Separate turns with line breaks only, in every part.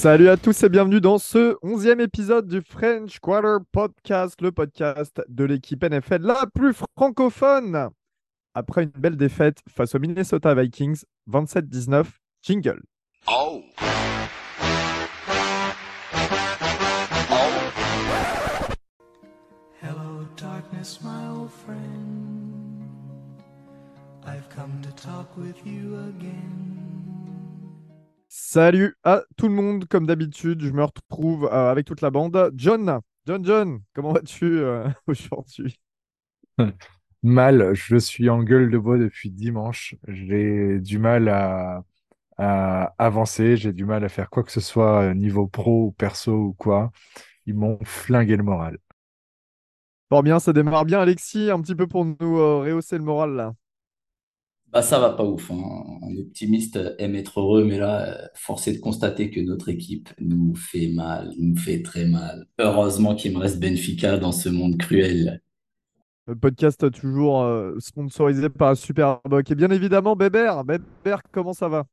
Salut à tous et bienvenue dans ce onzième épisode du French Quarter Podcast, le podcast de l'équipe NFL la plus francophone. Après une belle défaite face aux Minnesota Vikings, 27-19, jingle.
Oh.
Hello, darkness, my old friend. I've come to talk with you again.
Salut à tout le monde, comme d'habitude, je me retrouve euh, avec toute la bande. John, John, John, comment vas-tu euh, aujourd'hui?
Mal, je suis en gueule de bois depuis dimanche. J'ai du mal à, à avancer, j'ai du mal à faire quoi que ce soit euh, niveau pro ou perso ou quoi. Ils m'ont flingué le moral.
Bon bien, ça démarre bien Alexis, un petit peu pour nous euh, rehausser le moral là.
Bah ça va pas ouf. hein. Un optimiste aime être heureux, mais là, euh, force est de constater que notre équipe nous fait mal, nous fait très mal. Heureusement qu'il me reste Benfica dans ce monde cruel.
Le podcast euh, toujours euh, sponsorisé par Superboc. Et bien évidemment, Bébert, Bébert, comment ça va?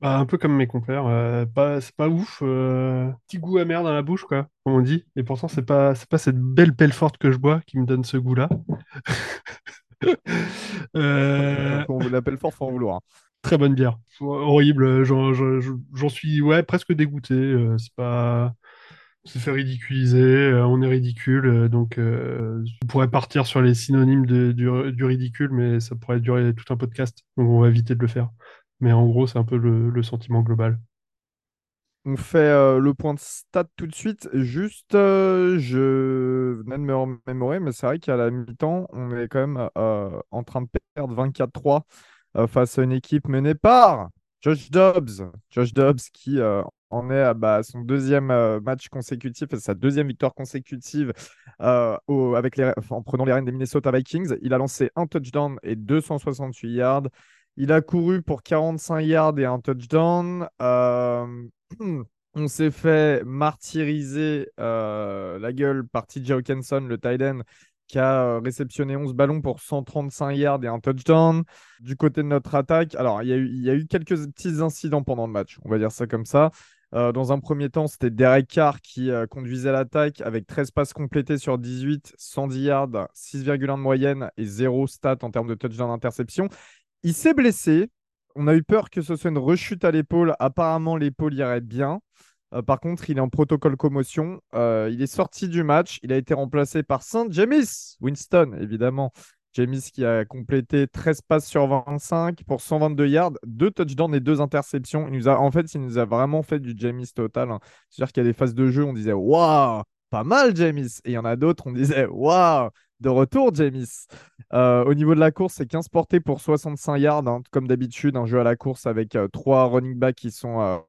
Bah, un peu comme mes confrères, euh, pas, c'est pas ouf, euh, petit goût amer dans la bouche, quoi, comme on dit. Et pourtant, c'est pas, c'est pas cette belle pelle forte que je bois qui me donne ce goût-là. Euh,
on vous l'appelle fort, faut en vouloir.
très bonne bière. Horrible, j'en, suis ouais, presque dégoûté. euh, c'est pas, on s'est fait ridiculiser, euh, on est ridicule, donc euh, on pourrait partir sur les synonymes de- du, du ridicule, mais ça pourrait durer tout un podcast, donc on va éviter de le faire. Mais en gros, c'est un peu le, le sentiment global.
On fait euh, le point de stat tout de suite. Juste, euh, je venais de me remémorer, mais c'est vrai qu'à la mi-temps, on est quand même euh, en train de perdre 24-3 euh, face à une équipe menée par Josh Dobbs. Josh Dobbs qui en est à bah, son deuxième match consécutif et sa deuxième victoire consécutive avec les, en prenant les rênes des Minnesota Vikings. Il a lancé un touchdown et 268 yards. Il a couru pour 45 yards et un touchdown. Euh, on s'est fait martyriser euh, la gueule par TJ Hawkinson, le tight end, qui a euh, réceptionné 11 ballons pour 135 yards et un touchdown. Du côté de notre attaque, alors il y a eu, quelques petits incidents pendant le match, on va dire ça comme ça. Dans un premier temps, c'était Derek Carr qui conduisait l'attaque avec 13 passes complétées sur 18, 110 yards, 6,1 de moyenne et 0 stat en termes de touchdown d'interception. Il s'est blessé. On a eu peur que ce soit une rechute à l'épaule. Apparemment, l'épaule irait bien. Euh, par contre, il est en protocole commotion. Euh, il est sorti du match. Il a été remplacé par Saint James Winston, évidemment. James qui a complété 13 passes sur 25 pour 122 yards, 2 touchdowns et 2 interceptions. Il nous a, en fait, il nous a vraiment fait du James total. hein. C'est-à-dire qu'il y a des phases de jeu, on disait Waouh, pas mal, James. Et il y en a d'autres, on disait Waouh, de retour, James. Euh, au niveau de la course, c'est 15 portées pour 65 yards, hein, comme d'habitude, un jeu à la course avec euh, trois running backs qui sont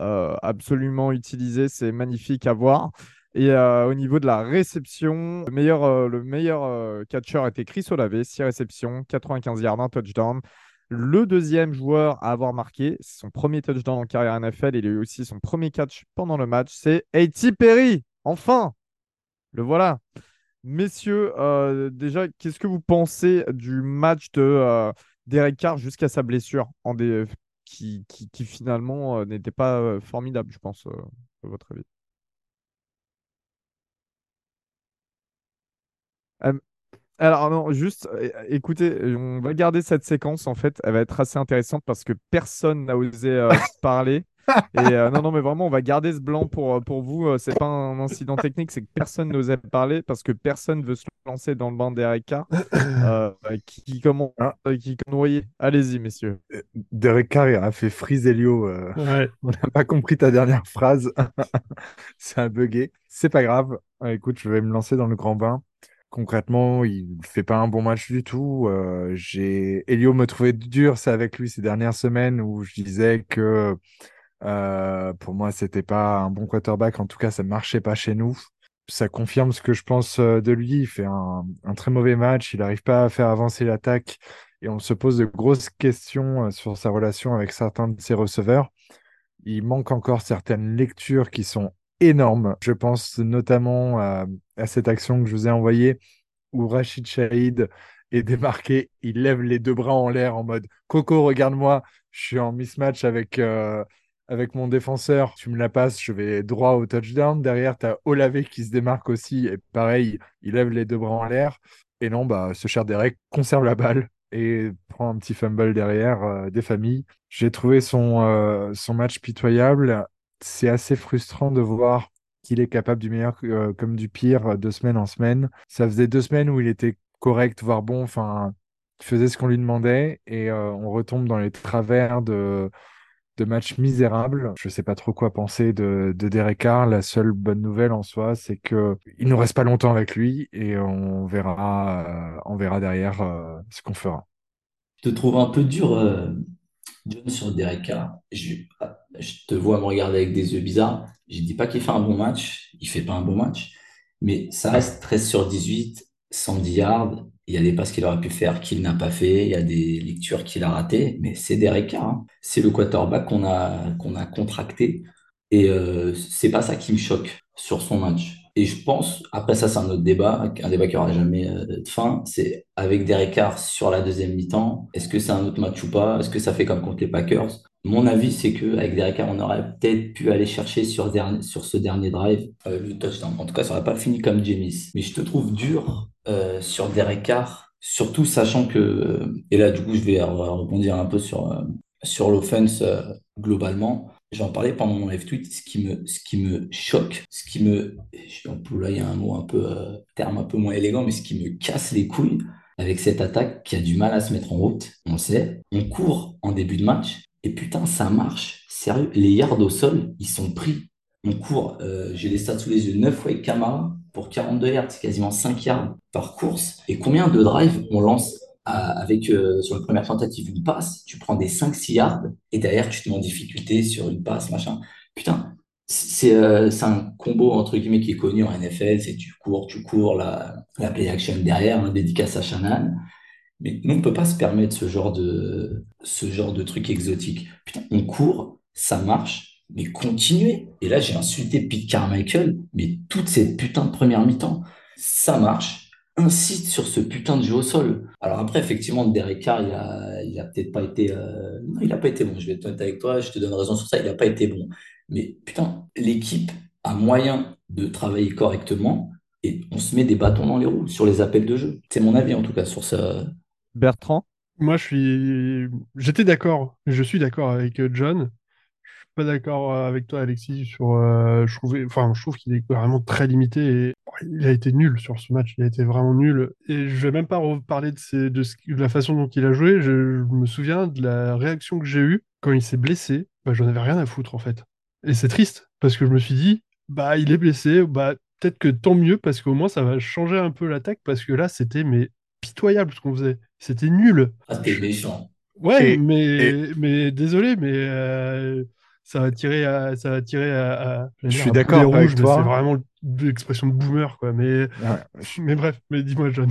euh, absolument utilisés. C'est magnifique à voir. Et au niveau de la réception, le meilleur, le meilleur catcher était Chris Olave, 6 réceptions, 95 yards, un touchdown. Le deuxième joueur à avoir marqué, son premier touchdown en carrière NFL, il a eu aussi son premier catch pendant le match, c'est A.T. Perry. Enfin, le voilà. Messieurs, euh, déjà, qu'est-ce que vous pensez du match de euh, Carr jusqu'à sa blessure? En dé- qui, finalement euh, n'était pas euh, formidable, je pense, euh, à votre avis. Euh, Alors non, juste écoutez, on va garder cette séquence en fait, elle va être assez intéressante parce que personne n'a osé euh, parler. Et euh, non, non, mais vraiment, on va garder ce blanc pour, euh, pour vous. Euh, c'est pas un incident technique, c'est que personne n'osait parler parce que personne veut se lancer dans le bain d'Eric Carr euh, qui,
Ah.
euh, qui noyer. Allez-y, messieurs.
Derek Carr il a fait freeze Elio. euh,
Ouais.
on n'a pas compris ta dernière phrase. C'est un bugué. C'est pas grave. Écoute, je vais me lancer dans le grand bain. Concrètement, il fait pas un bon match du tout. Euh, j'ai Elio me trouvait dur, c'est avec lui ces dernières semaines où je disais que euh, pour moi c'était pas un bon quarterback. En tout cas, ça marchait pas chez nous. Ça confirme ce que je pense euh, de lui. Il fait un, très mauvais match. Il n'arrive pas à faire avancer l'attaque et on se pose de grosses questions euh, sur sa relation avec certains de ses receveurs. Il manque encore certaines lectures qui sont énormes. Je pense notamment à, cette action que je vous ai envoyée où Rachid Shahid est démarqué. Il lève les deux bras en l'air en mode Coco, regarde-moi, je suis en mismatch avec, avec mon défenseur, tu me la passes, je vais droit au touchdown. Derrière, tu as Olavé qui se démarque aussi. Et pareil, il lève les deux bras en l'air. Et non, bah, ce cher Derek conserve la balle et prend un petit fumble derrière euh, des familles. J'ai trouvé son, euh, son match pitoyable. C'est assez frustrant de voir qu'il est capable du meilleur euh, comme du pire de semaine en semaine. Ça faisait deux semaines où il était correct, voire bon, enfin, il faisait ce qu'on lui demandait et on retombe dans les travers de, de matchs misérables. Je sais pas trop quoi penser de, de Derek Carr. La seule bonne nouvelle en soi, c'est que il nous reste pas longtemps avec lui et on verra, on verra derrière ce qu'on fera.
Je te trouve un peu dur, John, sur Derek Carr. Je, je, te vois me regarder avec des yeux bizarres. Je dis pas qu'il fait un bon match. Il fait pas un bon match. Mais ça reste 13 sur 18, 110 yards. Il y a des passes qu'il aurait pu faire qu'il n'a pas fait. Il y a des lectures qu'il a ratées. Mais c'est Derek. Hein. C'est le quarterback qu'on a, a contracté. Et euh, c'est pas ça qui me choque sur son match. Et je pense, après ça, c'est un autre débat, un débat qui aura jamais euh, de fin. C'est avec Derek sur la deuxième mi-temps, est-ce que c'est un autre match ou pas? Est-ce que ça fait comme contre les Packers? Mon avis, c'est qu'avec Derek Carr, on aurait peut-être pu aller chercher sur, sur ce dernier drive euh, le touchdown. En tout cas, ça n'aurait pas fini comme James. Mais je te trouve dur euh, sur Derek Carr, surtout sachant que, et là, du coup, je vais rebondir un peu sur, sur l'offense globalement. J'en parlais pendant mon live tweet, ce qui me, ce qui me choque, ce qui me, là il y a un mot un peu, euh, terme un peu moins élégant, mais ce qui me casse les couilles avec cette attaque qui a du mal à se mettre en route, on sait, on court en début de match, et putain, ça marche. Sérieux, les yards au sol, ils sont pris. On court, euh, j'ai les stats sous les yeux, 9 fois avec Camara pour 42 yards, c'est quasiment 5 yards par course. Et combien de drives on lance avec euh, sur la première tentative une passe, tu prends des 5-6 yards et derrière tu te mets en difficulté sur une passe, machin. Putain, c'est euh, un combo entre guillemets qui est connu en NFL, c'est tu cours, tu cours, la, la play action derrière, un dédicace à Shannon. Mais nous, on ne peut pas se permettre ce genre de, ce genre de truc exotique. Putain, on court, ça marche, mais continuez. Et là, j'ai insulté Pete Carmichael, mais toute cette putain de première mi-temps, ça marche, incite sur ce putain de jeu au sol. Alors après, effectivement, Derek Carr, il a, il a peut-être pas été, euh, non, il a pas été bon. Je vais être honnête avec toi, je te donne raison sur ça. Il a pas été bon. Mais putain, l'équipe a moyen de travailler correctement et on se met des bâtons dans les roues sur les appels de jeu. C'est mon avis en tout cas sur ça.
Bertrand?
Moi, je suis, j'étais d'accord. Je suis d'accord avec John pas d'accord euh, avec toi, Alexis, sur. Euh, je trouvais, enfin, je trouve qu'il est vraiment très limité et il a été nul sur ce match. Il a été vraiment nul. Et je vais même pas reparler de, de, la façon dont il a joué. Je, me souviens de la réaction que j'ai eue quand il s'est blessé. Bah, j'en avais rien à foutre en fait. Et c'est triste parce que je me suis dit, bah, il est blessé. Bah, peut-être que tant mieux parce qu'au moins ça va changer un peu l'attaque parce que là, c'était mais pitoyable ce qu'on faisait. C'était nul.
Ah, c'était méchant.
Ouais, mais, mais désolé, mais euh, ça va tirer à, ça va tirer à,
je suis d'accord avec toi.
C'est vraiment l'expression de boomer, quoi. Mais, mais bref, mais dis-moi, John.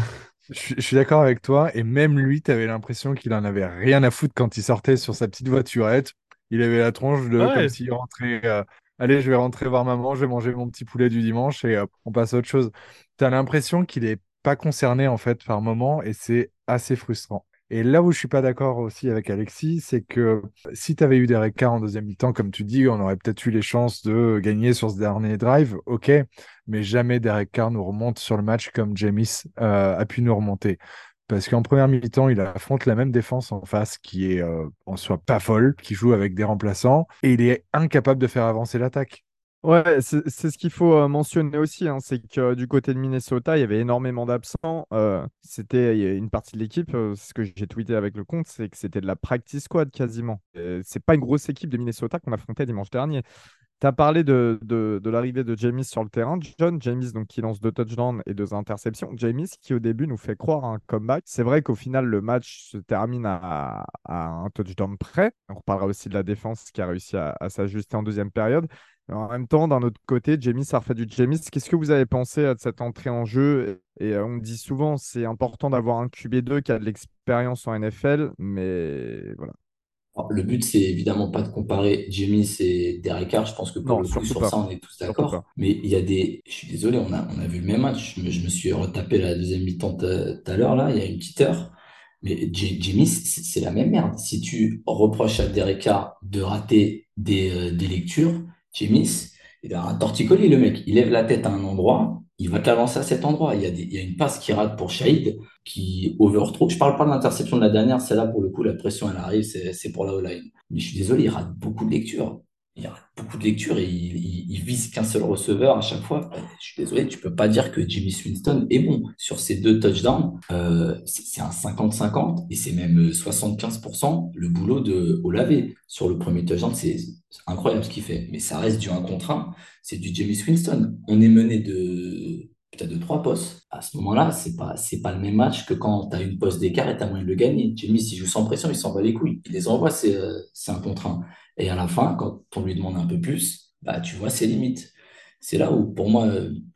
Je, suis d'accord avec toi. Et même lui, tu avais l'impression qu'il en avait rien à foutre quand il sortait sur sa petite voiturette. Il avait la tronche de comme s'il rentrait. Euh, Allez, je vais rentrer voir maman, je vais manger mon petit poulet du dimanche et on passe à autre chose. Tu as l'impression qu'il est pas concerné en fait par moment et c'est assez frustrant. Et là où je suis pas d'accord aussi avec Alexis, c'est que si tu avais eu des récarts en deuxième mi-temps, comme tu dis, on aurait peut-être eu les chances de gagner sur ce dernier drive, ok, mais jamais Derek Carr nous remonte sur le match comme James euh, a pu nous remonter. Parce qu'en première mi-temps, il affronte la même défense en face qui est euh, en soi pas folle, qui joue avec des remplaçants, et il est incapable de faire avancer l'attaque.
Ouais, c'est ce qu'il faut euh, mentionner aussi, hein, c'est que du côté de Minnesota, il y avait énormément d'absents. Euh, c'était une partie de l'équipe, euh, ce que j'ai tweeté avec le compte, c'est que c'était de la practice squad quasiment. c'est pas une grosse équipe de Minnesota qu'on affrontait dimanche dernier. Tu as parlé de, l'arrivée de James sur le terrain. John James, donc, qui lance deux touchdowns et deux interceptions. James, qui au début nous fait croire un comeback. C'est vrai qu'au final, le match se termine à, un touchdown près. On reparlera aussi de la défense qui a réussi à s'ajuster en deuxième période. En même temps, d'un autre côté, James a refait du James. Qu'est-ce que vous avez pensé de cette entrée en jeu? Et euh, on dit souvent, c'est important d'avoir un QB2 qui a de l'expérience en NFL, mais voilà.
le but, c'est évidemment pas de comparer James et Derek Carr. Je pense que pour le coup, sur ça, on est tous d'accord. Mais il y a des. Je suis désolé, on a, on a vu le même match. Je me, suis retapé la deuxième mi-temps tout à l'heure, là, il y a une petite heure. Mais Jimmy, c'est la même merde. Si tu reproches à Derek Carr de rater des, euh, des lectures, Jimmy, il a un torticolis, le mec. Il lève la tête à un endroit, il va qu'avancer à cet endroit. Il y, a il y a une passe qui rate pour Shahid, qui overthrow. Je parle pas de l'interception de la dernière, celle-là, pour le coup, la pression, elle arrive, c'est pour la O-line. Mais je suis désolé, il rate beaucoup de lectures il y a beaucoup de lectures et il, vise qu'un seul receveur à chaque fois. Je suis désolé, tu peux pas dire que Jimmy Swinston est bon sur ces deux touchdowns. Euh, c'est un 50-50 et c'est même 75% le boulot de Olave sur le premier touchdown. C'est incroyable ce qu'il fait, mais ça reste du 1 contre 1. C'est du Jimmy Swinston. On est mené de peut-être de trois postes. À ce moment-là, c'est pas c'est pas le même match que quand tu as une poste d'écart et tu as moyen de le gagner. Jimmy, s'il joue sans pression, il s'en va les couilles. Il les envoie, c'est euh, un contre 1. Et à la fin, quand on lui demande un peu plus, bah, tu vois ses limites. C'est là où, pour moi,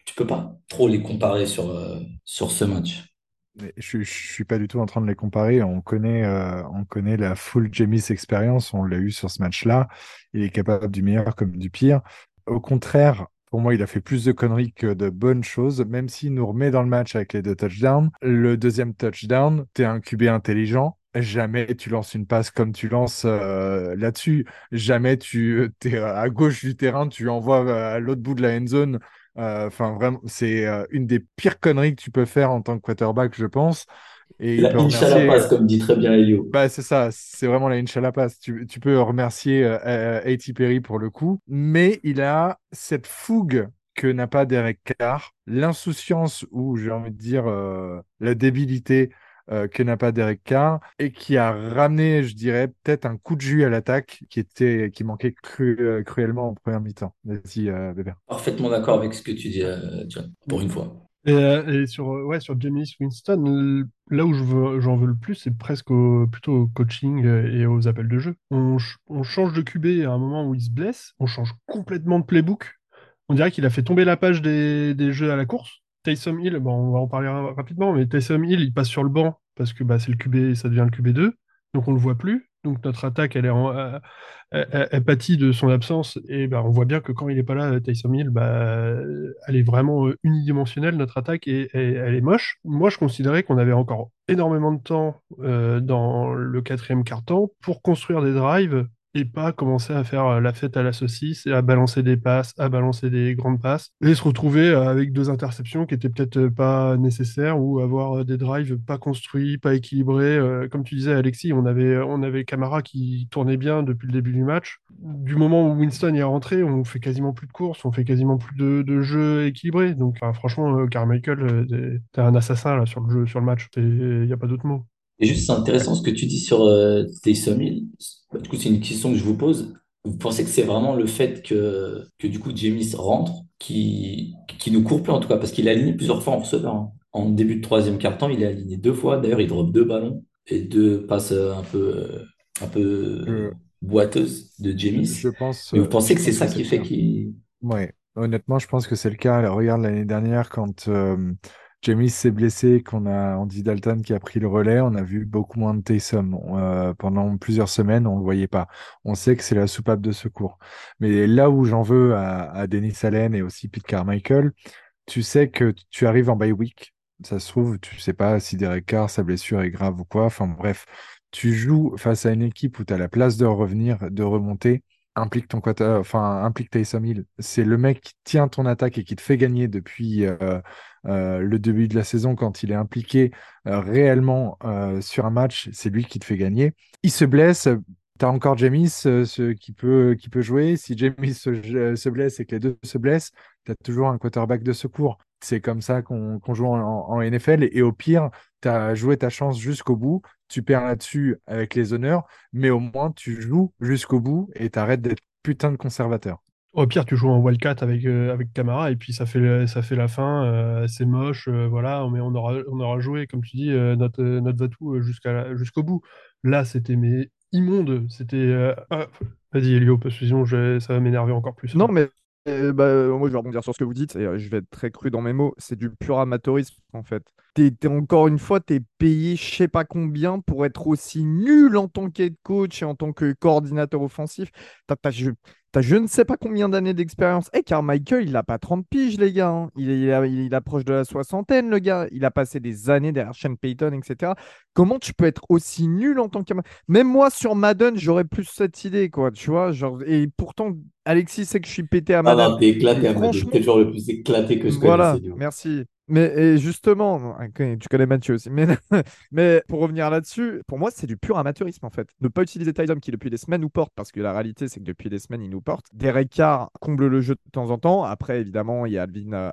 tu peux pas trop les comparer sur, euh, sur ce match.
je, ne suis pas du tout en train de les comparer. On connaît, euh, on connaît la full Jamis expérience. On l'a eu sur ce match-là. Il est capable du meilleur comme du pire. Au contraire, pour moi, il a fait plus de conneries que de bonnes choses, même s'il nous remet dans le match avec les deux touchdowns. Le deuxième touchdown, tu es un QB intelligent Jamais tu lances une passe comme tu lances euh, là-dessus. Jamais tu es à gauche du terrain, tu envoies euh, à l'autre bout de la end zone. Euh, enfin, vraiment, c'est une des pires conneries que tu peux faire en tant que quarterback, je pense.
Et la Inch'Allah passe, comme dit très bien Elio.
Bah, c'est ça, c'est vraiment la Inch'Allah passe. Tu, tu peux remercier A.T. Perry pour le coup, mais il a cette fougue que n'a pas Derek Carr, l'insouciance ou j'ai envie de dire la débilité euh, que n'a pas Derek Carr et qui a ramené, je dirais, peut-être un coup de jus à l'attaque qui était qui manquait euh, cruellement en première mi-temps. Vas-y, euh,
Parfaitement d'accord avec ce que tu dis, John, pour une fois.
Et, sur, ouais, sur Jamie Winston, là où j'en veux, le plus, c'est presque plutôt au coaching et aux appels de jeu. On, change de QB à un moment où il se blesse, on change complètement de playbook. On dirait qu'il a fait tomber la page des, des jeux à la course. Taysom Hill, bon, on va en parler rapidement, mais Taysom Hill, il passe sur le banc parce que bah, c'est le QB, ça devient le QB2, donc on le voit plus. Donc notre attaque, elle est euh, de son absence, et bah, on voit bien que quand il n'est pas là, Taysom Hill, bah, elle est vraiment euh, unidimensionnelle, notre attaque, et, elle est moche. Moi, je considérais qu'on avait encore énormément de temps euh, dans le quatrième quart-temps pour construire des drives et pas commencer à faire euh, la fête à la saucisse et à balancer des passes, à balancer des grandes passes et se retrouver euh, avec deux interceptions qui étaient peut-être euh, pas nécessaires ou avoir des drives pas construits, pas équilibrés. Comme tu disais, Alexis, on avait, on avait Camara qui tournait bien depuis le début du match. Du moment où Winston est rentré, on fait quasiment plus de courses, on fait quasiment plus de, de jeux équilibrés. Donc, franchement, Carmichael, t'es un assassin là, sur le jeu, sur le match. Il n'y a pas d'autre mot.
Et juste, c'est intéressant ce que tu dis sur euh, Taysom Hill. Bah, du coup, c'est une question que je vous pose. Vous pensez que c'est vraiment le fait que, que du coup, James rentre qui, qui nous court plus, en tout cas, parce qu'il a aligné plusieurs fois en receveur. Hein. En début de troisième quart-temps, il est aligné deux fois. D'ailleurs, il drop deux ballons et deux passes euh, un peu, un peu euh, boiteuses de James.
Je pense,
Mais vous pensez que c'est ça qui fait qu'il.
Ouais, honnêtement, je pense que c'est le cas. regarde l'année dernière, quand Jamie s'est blessé, qu'on a Andy Dalton qui a pris le relais. On a vu beaucoup moins de Taysom. Euh, pendant plusieurs semaines, on ne le voyait pas. On sait que c'est la soupape de secours. Mais là où j'en veux à, Denis Allen et aussi Pete Carmichael, tu sais que tu arrives en bye week. Ça se trouve, tu sais pas si Derek Carr, sa blessure est grave ou quoi. Enfin bref, tu joues face à une équipe où tu as la place de revenir, de remonter implique ton enfin implique Taysom Hill. C'est le mec qui tient ton attaque et qui te fait gagner depuis euh, euh, le début de la saison quand il est impliqué euh, réellement sur un match. C'est lui qui te fait gagner. Il se blesse. Tu as encore Jamis qui, peut, qui peut jouer. Si Jamis se, blesse et que les deux se blessent, tu as toujours un quarterback de secours. C'est comme ça qu'on joue en, en, NFL. Et, au pire, tu as joué ta chance jusqu'au bout tu perds là-dessus avec les honneurs, mais au moins tu joues jusqu'au bout et t'arrêtes d'être putain de conservateur.
Au pire, tu joues en wildcat avec, euh, avec Camara et puis ça fait, ça fait la fin, euh, c'est moche, euh, voilà, mais on aura, on aura joué, comme tu dis, notre, notre Vatou jusqu'à, jusqu'au bout. Là, c'était mais immonde, c'était... Ah, vas-y, Elio, parce que sinon ça va m'énerver encore plus.
Non, mais bah, moi, je vais rebondir sur ce que vous dites, et je vais être très cru dans mes mots. C'est du pur amateurisme, en fait encore une fois, tu es payé je sais pas combien pour être aussi nul en tant qu'aide coach et en tant que coordinateur offensif. T'as je ne sais pas combien d'années d'expérience. Eh, Carmichael, il n'a pas 30 piges, les gars. hein. Il, est- il a- il approche de la soixantaine, le gars. Il a passé des années derrière Sean Payton, etc. Comment tu peux être aussi nul en tant que... Même moi, sur Madden, j'aurais plus cette idée, quoi. Tu vois, genre... Et pourtant, Alexis sait que je suis pété à
Ah
Madden.
non, t'es éclaté
Et
à Madden.
franchement-
T'es le le plus éclaté que je
Voilà,
connaisse. Elio.
merci. Mais justement, ok, tu connais Mathieu aussi, mais, pour revenir là-dessus, pour moi, c'est du pur amateurisme en fait. Ne pas utiliser Tyson qui depuis des semaines nous porte, parce que la réalité, c'est que depuis des semaines, il nous porte. Derek Carr comble le jeu de temps en temps. Après, évidemment, il y a Alvin, euh,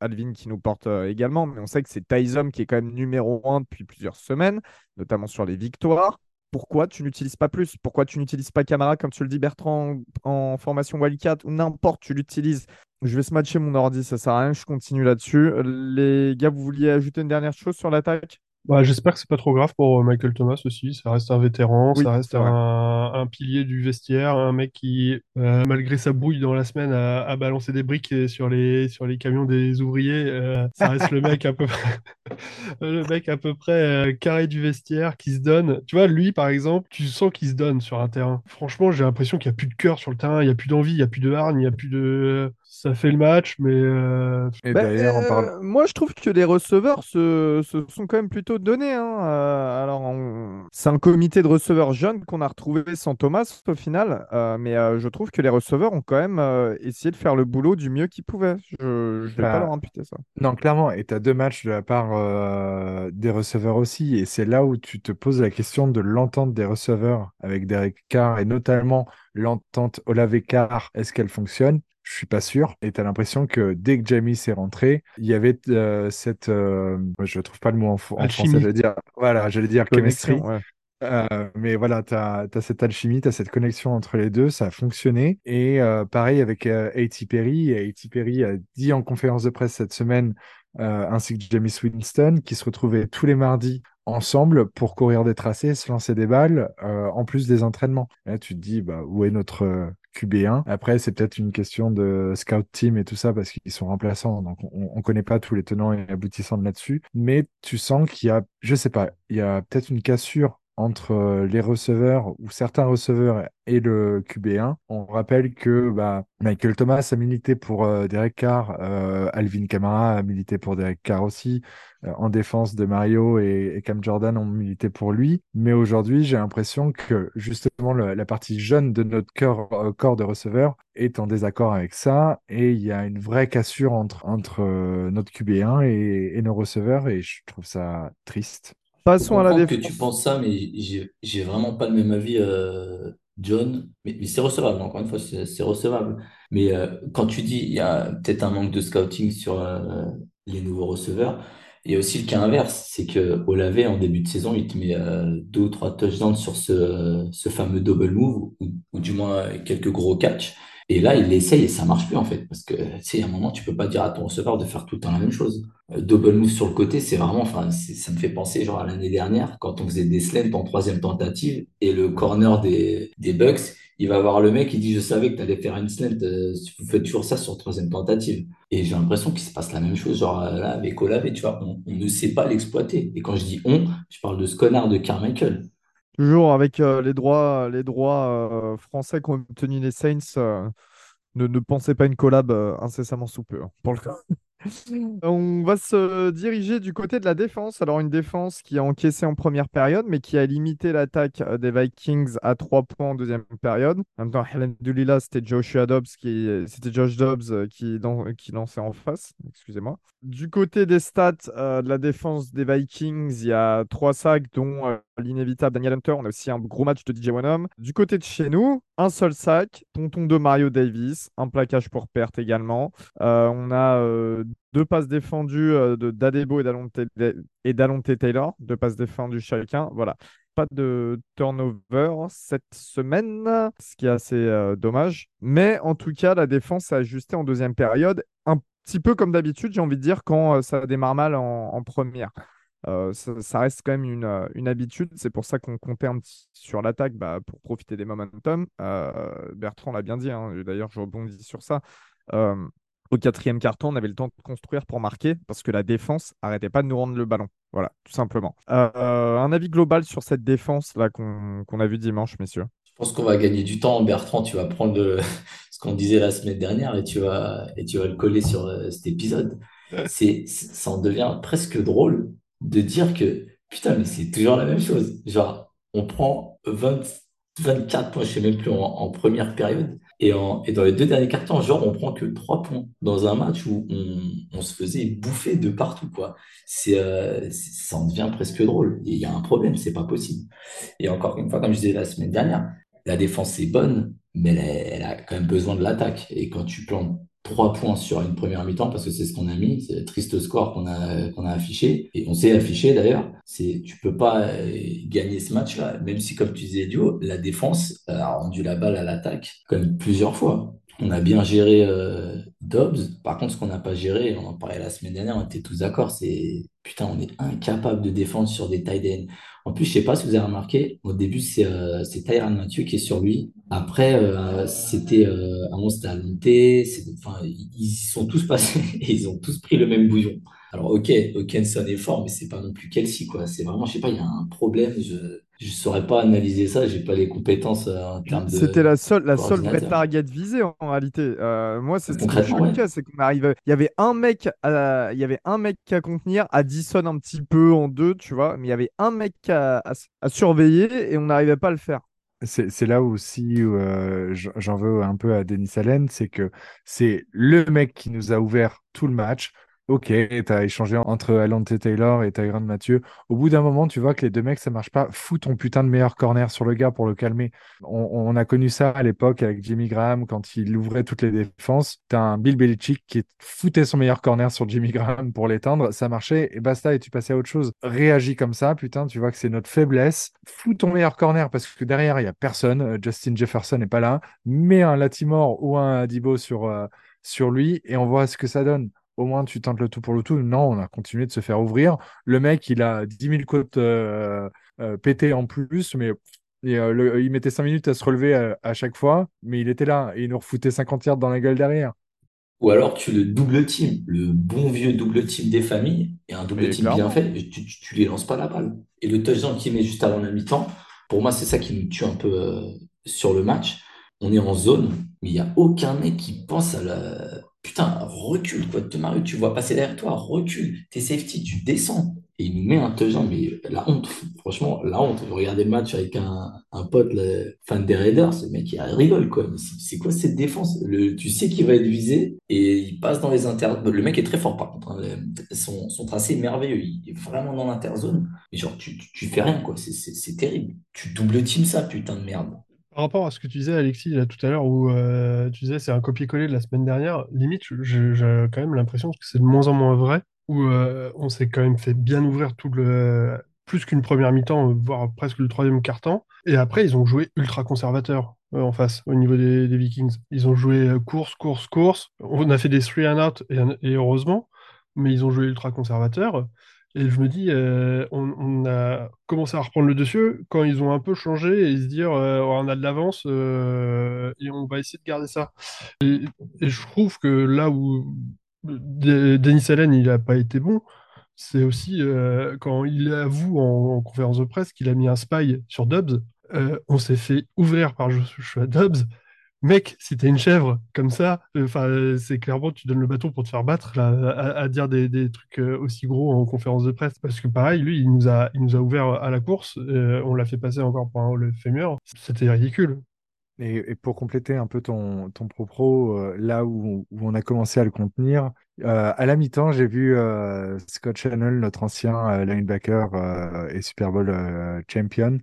Alvin qui nous porte euh, également, mais on sait que c'est Tyson qui est quand même numéro un depuis plusieurs semaines, notamment sur les victoires. Pourquoi tu n'utilises pas plus? Pourquoi tu n'utilises pas Camara, comme tu le dis, Bertrand, en formation Wildcat ou n'importe, tu l'utilises je vais se matcher mon ordi, ça sert à rien, je continue là-dessus. Les gars, vous vouliez ajouter une dernière chose sur l'attaque?
Bah, j'espère que c'est pas trop grave pour euh, Michael Thomas aussi. Ça reste un vétéran,
Oui,
ça reste un, un pilier du vestiaire, un mec qui, euh, malgré sa bouille dans la semaine, a, a balancé des briques euh, sur les, sur les camions des ouvriers. Euh, ça reste le mec à peu près, le mec à peu près euh, carré du vestiaire qui se donne. Tu vois, lui, par exemple, tu sens qu'il se donne sur un terrain. Franchement, j'ai l'impression qu'il n'y a plus de cœur sur le terrain, il n'y a plus d'envie, il n'y a plus de hargne, il n'y a plus de. Ça fait le match, mais euh,
Et
Bah,
d'ailleurs, en
euh,
parlant.
Moi, je trouve que les receveurs se, se sont quand même plutôt donnés. hein. Euh, alors, on- c'est un comité de receveurs jeunes qu'on a retrouvé sans Thomas au final. Euh, mais euh, je trouve que les receveurs ont quand même euh, essayé de faire le boulot du mieux qu'ils pouvaient. Je ne vais pas
Bah,
leur imputer ça.
Non, clairement, et tu as deux matchs de la part euh, des receveurs aussi, et c'est là où tu te poses la question de l'entente des receveurs avec Derek Carr, et notamment l'entente Olave Carr, est-ce qu'elle fonctionne? Je suis pas sûr, et tu as l'impression que dès que Jamie s'est rentré, il y avait euh, cette, euh, je trouve pas le mot en, en français, j'allais dire, voilà, j'allais dire chemistry,
ouais.
euh, mais voilà, tu as, cette alchimie, tu as cette connexion entre les deux, ça a fonctionné. Et euh, pareil avec A.T. Perry. A.T. Perry a dit en conférence de presse cette semaine, ainsi que James Winston, qui se retrouvaient tous les mardis ensemble pour courir des tracés, se lancer des balles, euh, en plus des entraînements. Et là, tu te dis, bah, où est notre QB1? Après, c'est peut-être une question de scout team et tout ça, parce qu'ils sont remplaçants, donc on, on connaît pas tous les tenants et aboutissants de là-dessus. Mais tu sens qu'il y a, je sais pas, il y a peut-être une cassure entre euh, les receveurs ou certains receveurs et le QB1. On rappelle que bah, Michael Thomas a milité pour euh, Derek Carr, euh, Alvin Kamara a milité pour Derek Carr aussi. En défense de Mario et, Cam Jordan ont milité pour lui. Mais aujourd'hui, j'ai l'impression que justement la partie jeune de notre corps, de receveurs est en désaccord avec ça. Et il y a une vraie cassure entre, notre QB1 et, et nos receveurs. Et je trouve ça triste.
Je
Passons à la
comprends que
défense.
tu penses ça, mais j'ai vraiment pas le même avis, euh, John. Mais, mais c'est recevable, encore une fois, c'est recevable. Mais euh, quand tu dis il y a peut-être un manque de scouting sur euh, les nouveaux receveurs, il y a aussi le cas inverse, c'est que Olave, en début de saison, il te met deux ou trois touchdowns sur ce, ce fameux double move, ou, ou du moins quelques gros catchs. Et là, il l'essaye et ça marche plus en fait, parce que sais, à un moment, tu peux pas dire à ton receveur de faire tout le temps la même chose. Euh, double move sur le côté, c'est vraiment, enfin, c'est- ça me fait penser genre à l'année dernière, quand on faisait des slants en troisième tentative, et le corner des, des Bucks, il va voir le mec, il dit, je savais que tu allais faire une slant, vous faites toujours ça sur troisième tentative. Et j'ai l'impression qu'il se passe la même chose, genre euh, là, avec Olave, tu vois, on, on ne sait pas l'exploiter. Et quand je dis on, je parle de ce connard de Carmichael.
Toujours avec euh, les droits, les droits euh, français qu'ont obtenus les Saints, euh, ne, pensez pas une collab incessamment sous peu. hein. On va se diriger du côté de la défense. Alors, une défense qui a encaissé en première période, mais qui a limité l'attaque euh, des Vikings à 3 points en deuxième période. En même temps, Alhamdoulilah, c'était Joshua Dobbs qui, c'était Josh Dobbs euh, qui, dan- qui lançait en face. Excusez-moi. Du côté des stats euh, de la défense des Vikings, il y a trois sacs, dont l'inévitable Daniel Hunter. On a aussi un gros match de DJ Wanham. Du côté de chez nous, un seul sac, tonton de Mario Davis, un plaquage pour perte également. On a deux passes défendues euh, de d'Adebo et d'Alonte Taylor, deux passes défendues chacun. Voilà. Pas de turnover cette semaine, ce qui est assez euh, dommage. Mais en tout cas, la défense a ajusté en deuxième période, un petit peu comme d'habitude, j'ai envie de dire, quand euh, ça démarre mal en, première. Ça, reste quand même une, habitude. C'est pour ça qu'on comptait un petit sur l'attaque bah, pour profiter des momentum. Euh, Bertrand l'a bien dit, hein, d'ailleurs, je rebondis sur ça. Au quatrième carton, on avait le temps de construire pour marquer parce que la défense arrêtait pas de nous rendre le ballon. Voilà, tout simplement. Euh, un avis global sur cette défense là qu'on a vu dimanche, messieurs?
Je pense qu'on va gagner du temps. Bertrand, tu vas prendre le, ce qu'on disait la semaine dernière et tu vas, et tu vas le coller sur euh, cet épisode. C'est, c'est- ça en devient presque drôle de dire que, putain, mais c'est toujours la même chose. Genre, on prend 20 24 points, je sais même plus, en, en première période. Et, dans les deux derniers cartons, genre, on prend que 3 points dans un match où on, se faisait bouffer de partout, quoi. C'est, euh, ça en devient presque drôle. Il y a un problème, c'est pas possible. Et encore une fois, comme je disais la semaine dernière, la défense est bonne, mais elle, elle a quand même besoin de l'attaque. Et quand tu plantes trois points sur une première mi-temps, parce que c'est ce qu'on a mis, c'est le triste score qu'on a, qu'on a affiché, et on s'est affiché d'ailleurs, c'est, tu peux pas euh, gagner ce match-là, même si, comme tu disais, Dio, la défense euh, a rendu la balle à l'attaque, comme plusieurs fois. On a bien géré euh, Dobbs. Par contre, ce qu'on n'a pas géré, on en parlait la semaine dernière, on était tous d'accord, c'est putain, on est incapable de défendre sur des tight. En plus, je sais pas si vous avez remarqué, au début, c'est euh, c'est Tyrann Mathieu qui est sur lui. Après, euh, c'était euh, c'est- Enfin, ils sont tous passés et ils ont tous pris le même bouillon. Alors, ok, Hawkinson est fort, mais c'est pas non plus Kelsey, quoi. C'est vraiment, je sais pas, il y a un problème. Je saurais pas analyser ça. J'ai pas les compétences euh, en termes
C'était
de
la seule, la seule vraie target visée en, en réalité. Euh, moi, c'est ce qui me choquait, c'est qu'on arrivait. Il y avait un mec, à, il y avait un mec à contenir, Addison un petit peu en deux, tu vois, mais il y avait un mec à, à à surveiller et on n'arrivait pas à le faire.
C'est là aussi où euh, j'en j'en veux un peu à Denis Allen, c'est que c'est le mec qui nous a ouvert tout le match. Ok, tu as échangé entre Alante Taylor et Tyrann Mathieu. Au bout d'un moment, tu vois que les deux mecs, ça marche pas. Fous ton putain de meilleur corner sur le gars pour le calmer. On, a connu ça à l'époque avec Jimmy Graham quand il ouvrait toutes les défenses. T'as un Bill Belichick qui foutait son meilleur corner sur Jimmy Graham pour l'éteindre. Ça marchait et basta et tu passais à autre chose. Réagis comme ça, putain, tu vois que c'est notre faiblesse. Fous ton meilleur corner parce que derrière, il y a personne. Justin Jefferson n'est pas là. Mets un Latimore ou un Adibo sur, euh, sur lui et on voit ce que ça donne. Au moins, tu tentes le tout pour le tout. Non, on a continué de se faire ouvrir. Le mec, il a 10 000 côtes euh, euh, pétées en plus, mais et, euh, le- il mettait 5 minutes à se relever à, à chaque fois, mais il était là et il nous refoutait 50 yards dans la gueule derrière.
Ou alors tu le double team, le bon vieux double team des familles, et un double team bien fait, tu, tu, tu les lances pas la balle. Et le touchdown qu'il met juste avant la mi-temps, pour moi, c'est ça qui nous tue un peu euh, sur le match. On est en zone, mais il n'y a aucun mec qui pense à la. Putain, recule, quoi. De Mario, tu vois passer derrière toi, recule. T'es safety, tu descends. Et il nous met un touchdown, mais la honte, franchement, la honte. Je regardais le match avec un, un pote, le fan des Raiders, ce mec, il rigole, quoi. C'est quoi cette défense? Le, tu sais qu'il va être visé et il passe dans les inter... Le mec est très fort, par contre. hein. Son, tracé est merveilleux. Il est vraiment dans l'interzone. Mais genre, tu, tu, fais rien, quoi. C'est terrible. Tu double team ça, putain de merde.
Par rapport à ce que tu disais, Alexis, tout à l'heure, où euh, tu disais c'est un copier-coller de la semaine dernière, limite, j'ai quand même l'impression que c'est de moins en moins vrai, où euh, on s'est quand même fait bien ouvrir tout le, plus qu'une première mi-temps, voire presque le troisième quart-temps. Et après, ils ont joué ultra conservateur euh, en face, au niveau des, Vikings. Ils ont joué course, course, course. On a fait des three and out, et heureusement, mais ils ont joué ultra conservateur. Et je me dis, euh, on, a commencé à reprendre le dessus quand ils ont un peu changé et se dire, euh, on a de l'avance euh, et on va essayer de garder ça. Et, je trouve que là où De- Denis Allen, il n'a pas été bon, c'est aussi quand il avoue en, en conférence de presse qu'il a mis un spy sur euh, on s'est fait ouvrir par Joshua Dobbs. Mec, si t'es une chèvre comme ça, enfin, euh, c'est clairement tu donnes le bâton pour te faire battre à, dire des, trucs euh, aussi gros en conférence de presse. Parce que pareil, lui, il nous a, il nous a ouvert à la course, euh, on l'a fait passer encore pour un Hall Famer. C'était ridicule.
Et, pour compléter un peu ton, ton propos, euh, là où, on a commencé à le contenir, euh, à la mi-temps, j'ai vu euh, Scott Channel, notre ancien euh, linebacker euh, et Super Bowl euh, champion,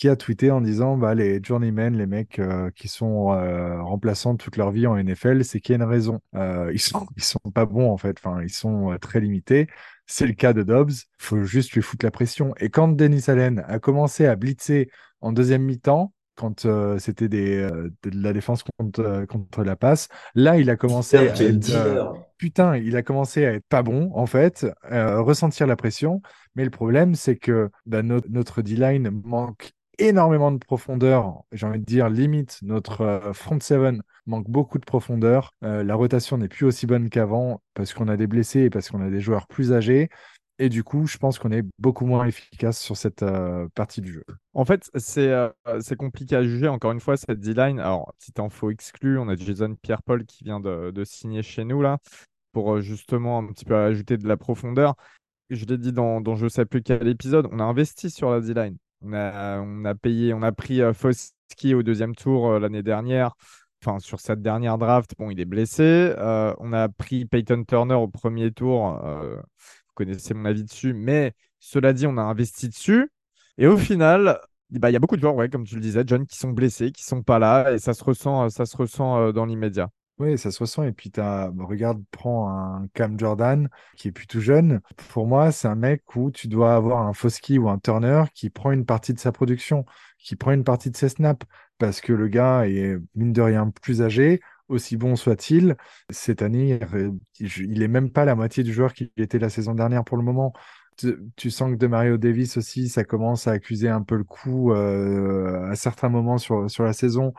qui a tweeté en disant bah, les journeymen, les mecs euh, qui sont euh, remplaçants toute leur vie en NFL, c'est qu'il y a une raison. Euh, ils sont, ils sont pas bons en fait, enfin, ils sont très limités. C'est le cas de Dobbs, faut juste lui foutre la pression. Et quand Dennis Allen a commencé à blitzer en deuxième mi-temps, quand euh, c'était des, euh, de la défense contre, euh, contre la passe. Là, il a commencé à être, putain, il a commencé à être pas bon, en fait, ressentir la pression. Mais le problème, c'est que bah, no- notre D-line manque énormément de profondeur. J'ai envie de dire, limite, notre euh, front seven manque beaucoup de profondeur. Euh, la rotation n'est plus aussi bonne qu'avant parce qu'on a des blessés et parce qu'on a des joueurs plus âgés. Et du coup, je pense qu'on est beaucoup moins efficace sur cette euh, partie du jeu.
En fait, c'est compliqué à juger. Encore une fois, cette D-line. Alors, petite info exclue, on a Jason Pierre-Paul qui vient de, signer chez nous là pour justement un petit peu ajouter de la profondeur. Je l'ai dit dans, dans je sais plus quel épisode, on a investi sur la D-line. On a, payé, on a pris euh, Foski au deuxième tour euh, l'année dernière. Enfin, sur cette dernière draft, bon, il est blessé. Euh, on a pris Peyton Turner au premier tour. vous connaissez mon avis dessus. Mais cela dit, on a investi dessus. Et au final, bah, il y a beaucoup de joueurs, ouais, comme tu le disais, John, qui sont blessés, qui sont pas là. Et ça se ressent, ça se ressent dans l'immédiat.
Oui, ça se ressent. Et puis, as, bah, regarde, prends un Cam Jordan qui est plutôt jeune. Pour moi, c'est un mec où tu dois avoir un Foskey ou un Turner qui prend une partie de sa production, qui prend une partie de ses snaps, parce que le gars est, mine de rien, plus âgé, aussi bon soit-il. Cette année, il il est même pas la moitié du joueur qu'il était la saison dernière pour le moment. Tu, tu sens que de Mario Davis aussi, ça commence à accuser un peu le coup euh, à certains moments sur, sur la saison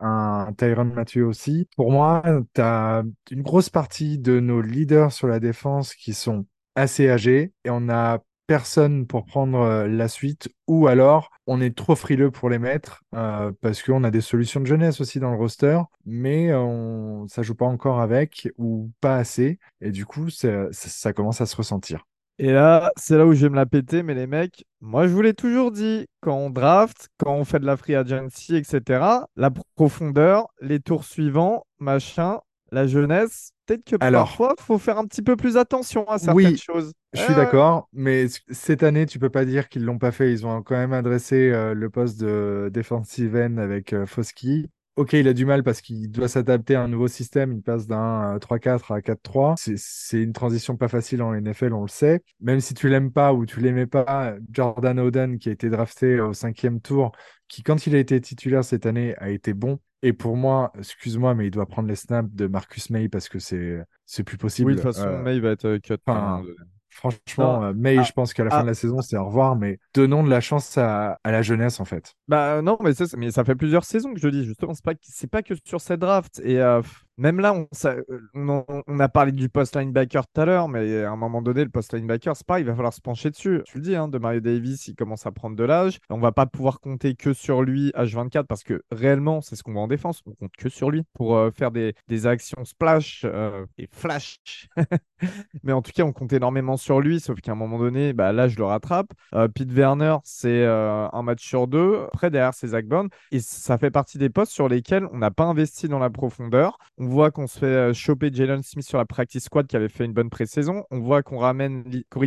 un Tyron Mathieu aussi. Pour moi, tu as une grosse partie de nos leaders sur la défense qui sont assez âgés et on a personne pour prendre euh, la suite ou alors on est trop frileux pour les mettre euh, parce qu'on a des solutions de jeunesse aussi dans le roster mais on ça joue pas encore avec ou pas assez et du coup ça, ça commence à se ressentir.
Et là, c'est là où je vais me la péter, mais les mecs, moi je vous l'ai toujours dit, quand on draft, quand on fait de la free agency, etc., la profondeur, les tours suivants, machin, la jeunesse, peut-être que
Alors,
parfois, il faut faire un petit peu plus attention à certaines
oui,
choses.
Je suis d'accord, mais cette année, tu peux pas dire qu'ils l'ont pas fait. Ils ont quand même adressé euh, le poste de defensive end avec euh, Foskey. Ok, il a du mal parce qu'il doit s'adapter à un nouveau système. Il passe d'un euh, 3-4 à 4-3. C'est une transition pas facile en NFL, on le sait. Même si tu l'aimes pas ou tu l'aimais pas, Jordan Oden, qui a été drafté au cinquième tour, qui, quand il a été titulaire cette année, a été bon. Et pour moi, excuse-moi, mais il doit prendre les snaps de Marcus May parce que c'est c'est plus
Oui, de
possible.
toute façon,
Euh,
May va être euh, cut
Enfin,
donné.
Franchement,
Non,
euh, May,
ah,
je pense qu'à la fin
ah,
de la saison, c'est au revoir, mais donnons de la chance à, à la jeunesse, en fait.
Bah non, mais, ça, mais ça fait plusieurs saisons que je dis, justement, c'est pas, c'est pas que sur cette draft. Et euh, même là, euh, on, a parlé du post linebacker tout à l'heure, mais à un moment donné, le post linebacker, c'est pas, il va falloir se pencher dessus. Tu le dis, hein, de Mario Davis, il commence à prendre de l'âge. On va pas pouvoir compter que sur lui H24 parce que réellement, c'est ce qu'on voit en défense. On compte que sur lui pour euh, faire des, actions splash euh, et flash. Mais en tout cas, on compte énormément sur lui, sauf qu'à un moment donné, bah, là, je le rattrape. Pete Werner, c'est un match sur deux. Après, derrière, c'est Zach Bond. Et ça fait partie des postes sur lesquels on n'a pas investi dans la profondeur. On voit qu'on se fait euh, choper Jalen Smith sur la practice squad qui avait fait une bonne pré-saison. On voit qu'on ramène Corey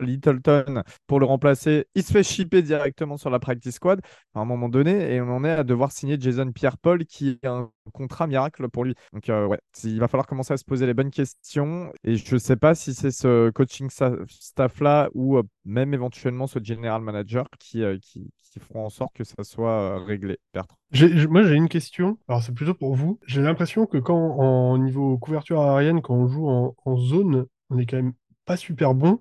Littleton, pour le remplacer. Il se fait shipper directement sur la practice squad à un moment donné. Et on en est à devoir signer Jason Pierre-Paul qui a un contrat miracle pour lui. Donc, euh, ouais, il va falloir commencer à se poser les bonnes questions. Et je ne sais pas si c'est ce coaching staff-là ou euh, même éventuellement ce general manager qui, euh, qui, feront en sorte que ça soit réglé.
Moi, j'ai une question. Alors, c'est plutôt pour vous. J'ai l'impression que quand, en niveau couverture aérienne, quand on joue en zone, on est quand même pas super bon.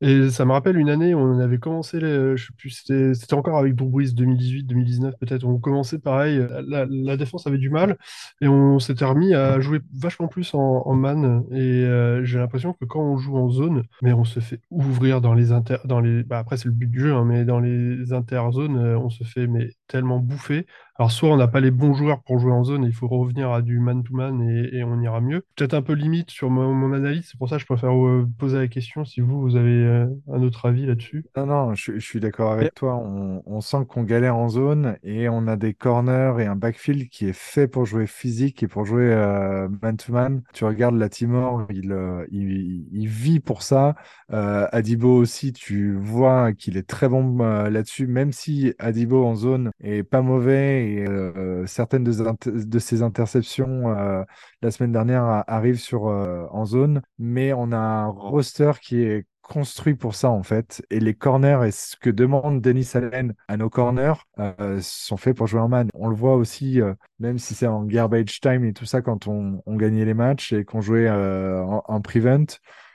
Et ça me rappelle une année on avait commencé, les, je sais plus, c'était encore avec Brees 2018-2019 peut-être. On commençait pareil, la, la défense avait du mal et on s'était remis à jouer vachement plus en, en man. Et euh, j'ai l'impression que quand on joue en zone, mais on se fait ouvrir dans les inter, dans les, bah après c'est le but du jeu, hein, mais dans les interzones, euh, on se fait mais tellement bouffer. Alors soit on n'a pas les bons joueurs pour jouer en zone, et il faut revenir à du man-to-man et, et on ira mieux. Peut-être un peu limite sur mon, mon analyse, c'est pour ça que je préfère euh, poser la question si vous, vous avez euh, un autre avis là-dessus.
Non, non, je, je suis d'accord avec toi. On, on sent qu'on galère en zone et on a des corners et un backfield qui est fait pour jouer physique et pour jouer euh, man-to-man. Tu regardes la Timor, il, euh, il, il vit pour ça. Euh, Adibo aussi, tu vois qu'il est très bon euh, là-dessus, même si Adibo en zone est pas mauvais et euh, certaines de, ses interceptions euh, la semaine dernière arrivent sur, euh, en zone. Mais on a un roster qui est construit pour ça en fait. Et les corners et ce que demande Denis Allen à nos corners sont faits pour jouer en man. On le voit aussi, même si c'est en garbage time et tout ça, quand on, gagnait les matchs et qu'on jouait en, en prevent.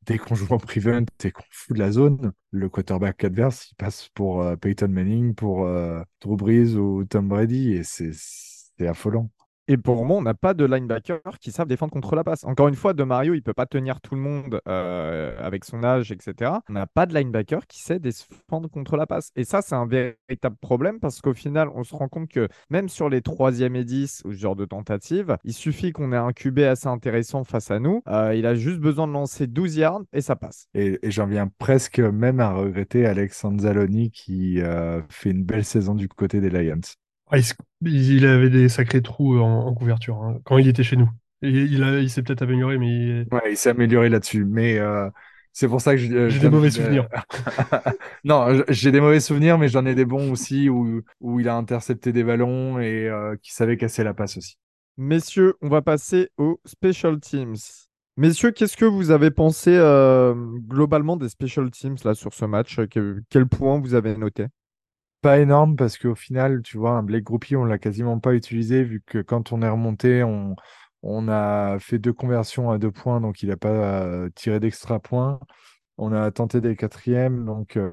Dès qu'on joue en prevent et qu'on fout de la zone, le quarterback adverse, il passe pour euh, Peyton Manning, pour euh, Drew Brees ou Tom Brady et c'est c'est affolant.
Et pour moi, on n'a pas de linebackers qui savent défendre contre la passe. Encore une fois, De Mario, il peut pas tenir tout le monde euh, avec son âge, etc. On n'a pas de linebacker qui sait défendre contre la passe. Et ça, c'est un véritable problème parce qu'au final, on se rend compte que même sur les troisième et 10 ou ce genre de tentative, il suffit qu'on ait un QB assez intéressant face à nous. Euh, il a juste besoin de lancer 12 yards et ça passe.
Et, et j'en viens presque même à regretter Alex Anzaloni qui euh, fait une belle saison du côté des Lions.
Ah, il, avait des sacrés trous en, en couverture hein, quand il était chez nous. Et il, a- il s'est peut-être amélioré, mais il-
Ouais, il s'est amélioré là-dessus, mais euh, c'est pour ça que euh,
j'ai des mauvais
euh,
souvenirs.
non, j'ai des mauvais souvenirs, mais j'en ai des bons aussi où, où il a intercepté des ballons et euh, qui savait casser la passe aussi.
Messieurs, on va passer aux special teams. Messieurs, qu'est-ce que vous avez pensé euh, globalement des special teams là sur ce match? Que- quel point vous avez noté?
Pas énorme parce qu'au final, tu vois, un Blake Groupie, on l'a quasiment pas utilisé vu que quand on est remonté, on, a fait deux conversions à deux points, donc il n'a pas euh, tiré d'extra points. On a tenté des quatrièmes, donc euh,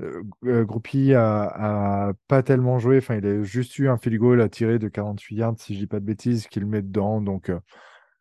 euh, euh, Groupie a, pas tellement joué. Enfin, il a juste eu un field goal à tirer de 48 yards, si je dis pas de bêtises, qu'il met dedans. Donc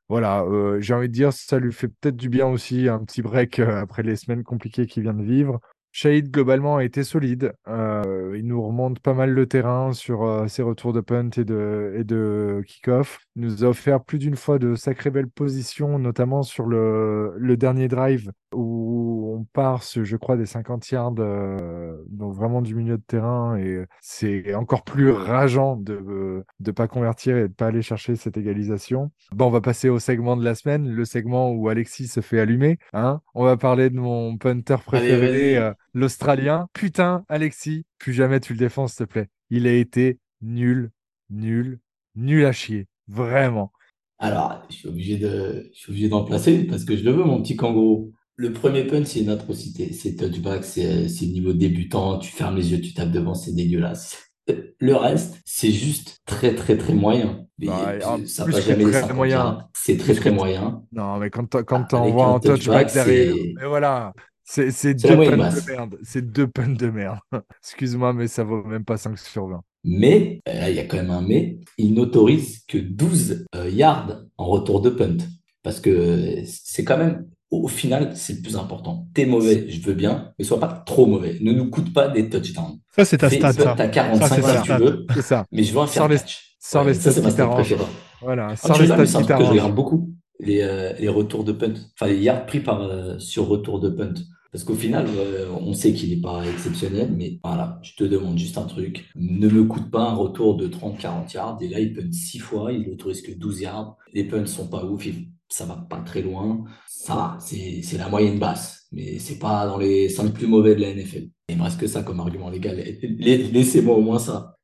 voilà, j'ai envie de dire, ça lui fait peut-être du bien aussi, un petit break après les semaines compliquées qu'il vient de vivre. Shahid, globalement, a été solide. Euh, il nous remonte pas mal le terrain sur euh, ses retours de punt et de, et de kick-off. Il nous a offert plus d'une fois de sacrées belles positions, notamment sur le, le dernier drive où on part, je crois, des 50 yards, euh, donc vraiment du milieu de terrain. Et c'est encore plus rageant de ne pas convertir et de pas aller chercher cette égalisation. Bon, on va passer au segment de la semaine, le segment où Alexis se fait allumer. Hein on va parler de mon punter préféré, l'Australien. Putain, Alexis, plus jamais tu le défends, s'il te plaît. Il a été nul, nul, nul à chier. Vraiment.
Alors, je suis obligé de, je suis obligé d'en placer une parce que je le veux, mon petit kangourou. Le premier punt, c'est une atrocité. C'est touchback, c'est, c'est niveau débutant. Tu fermes les yeux, tu tapes devant, c'est dégueulasse. Le reste, c'est juste très, très, très moyen. Mais
Bah,
ça va
que
jamais
très
50
moyen.
C'est très, très moyen.
Non, mais quand, quand t'envoies
avec un
touchback derrière. Et voilà. C'est c'est
C'est
deux punts de merde. C'est deux punts de merde. Excuse-moi, mais ça vaut même pas 5 sur 20.
Mais, euh, là, il y a quand même un mais, il n'autorise que 12 euh, yards en retour de punt. Parce que c'est quand même, au final, c'est le plus important. T'es mauvais, je veux bien, mais sois pas trop mauvais. Ne nous coûte pas des touchdowns.
Ça, c'est ta
Fais
stat,
punt
ça.
à 45
Ça, c'est
si tu veux,
C'est ça.
mais je veux un faire
les-
catch.
sans les
ça,
stats
c'est ma
qui t'arrangent.
préférée.
Voilà.
Ah,
Sans les stats
c'est un
qui
que je
t'arrangent.
regarde beaucoup, les, euh, les retours de punt. Enfin, les yards pris par, euh, sur retour de punt. Parce qu'au final, euh, on sait qu'il n'est pas exceptionnel, mais voilà, je te demande juste un truc. Ne me coûte pas un retour de 30-40 yards. Et là, il punt 6 fois, il n'autorise que 12 yards. Les punts sont pas ouf, ça va pas très loin. Ça va, c'est la moyenne basse, mais c'est pas dans les 5 plus mauvais de la NFL. Il me reste que ça comme argument légal. La- Laissez-moi au moins ça.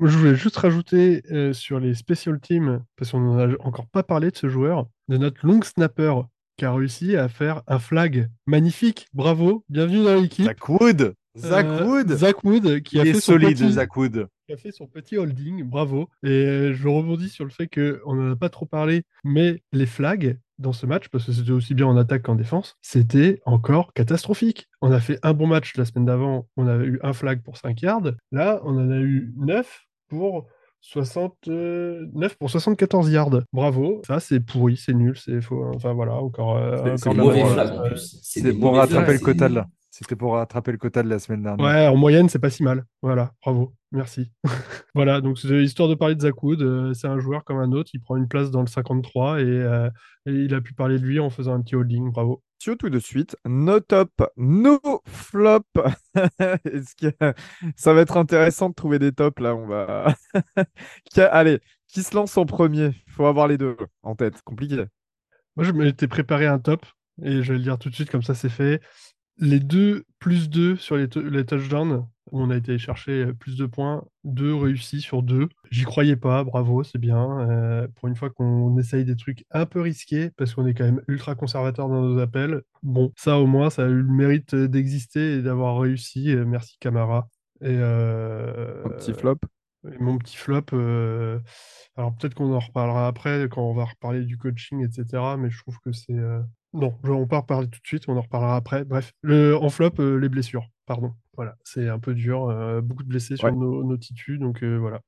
Je voulais juste rajouter euh, sur les special teams, parce qu'on n'en a encore pas parlé de ce joueur, de notre long snapper qui a réussi à faire un flag magnifique. Bravo, bienvenue dans l'équipe.
Zach Wood. Zach
Euh,
Wood.
Zach Wood qui
Il
a
est
fait son
solide,
petit,
Zach Wood.
qui a fait son petit holding, bravo. Et euh, je rebondis sur le fait qu'on n'en a pas trop parlé, mais les flags dans ce match, parce que c'était aussi bien en attaque qu'en défense, c'était encore catastrophique. On a fait un bon match la semaine d'avant, on a eu un flag pour 5 yards. Là, on en a eu 9 pour 69 pour 74 yards. Bravo. Ça, c'est pourri, c'est nul, c'est faux. Enfin voilà, encore. euh,
C'est-
des
pour
mauvais
rattraper le quota là. C'était pour rattraper le quota de la semaine dernière.
Ouais, en moyenne, c'est pas si mal. Voilà, bravo, merci. voilà, donc c'est histoire de parler de Zach Wood, euh, c'est un joueur comme un autre, il prend une place dans le 53 et, euh, et il a pu parler de lui en faisant un petit holding, bravo.
Tout de suite, no top, no flop. Est-ce que ça va être intéressant de trouver des tops là On va. Allez, qui se lance en premier? Il faut avoir les deux en tête. Compliqué.
Moi, je m'étais préparé un top et je vais le dire tout de suite, comme ça c'est fait. Les deux plus deux sur les, tou- les touchdowns, où on a été chercher euh, plus de points, deux réussis sur deux. J'y croyais pas, bravo, c'est bien. Euh, pour une fois qu'on essaye des trucs un peu risqués, parce qu'on est quand même ultra conservateur dans nos appels. Bon, ça au moins, ça a eu le mérite euh, d'exister et d'avoir réussi. Euh, Merci Camara. Et euh,
Un petit flop.
et mon petit flop, euh, alors peut-être qu'on en reparlera après quand on va reparler du coaching, etc. Mais je trouve que c'est. euh, Non, je- on va pas reparler tout de suite, on en reparlera après. Bref, le... en flop, euh, les blessures, pardon. Voilà, c'est un peu dur, euh, beaucoup de blessés sur
Ouais.
nos, nos titus, donc euh, voilà.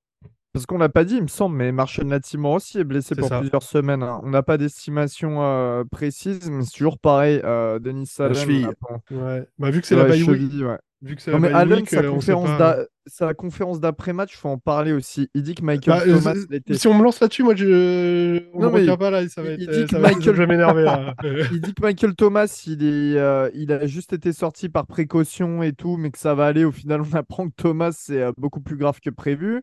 Parce qu'on l'a pas dit, il me semble, mais Marshall Latimore aussi est blessé pour
ça.
plusieurs semaines. hein. On n'a pas d'estimation précise, mais c'est toujours pareil. Denis Allen, on
cheville.
Ouais. Bah, vu que c'est la week,
cheville, ouais.
Vu que c'est
Non,
la
mais Allen,
week,
sa
euh, on
conférence,
pas.
sa conférence d'après-match, faut en parler aussi. Il dit que Michael
Bah, euh,
Thomas l'était.
si on me lance là-dessus, moi, je... on
Non,
ne
mais
retient pas là, et ça va
il-
être,
il
euh,
dit
ça
que
va,
Michael-
je vais m'énerver là.
Il dit que Michael Thomas, il, est, euh, il a juste été sorti par précaution et tout, mais que ça va aller. Au final, on apprend que Thomas, c'est euh, beaucoup plus grave que prévu,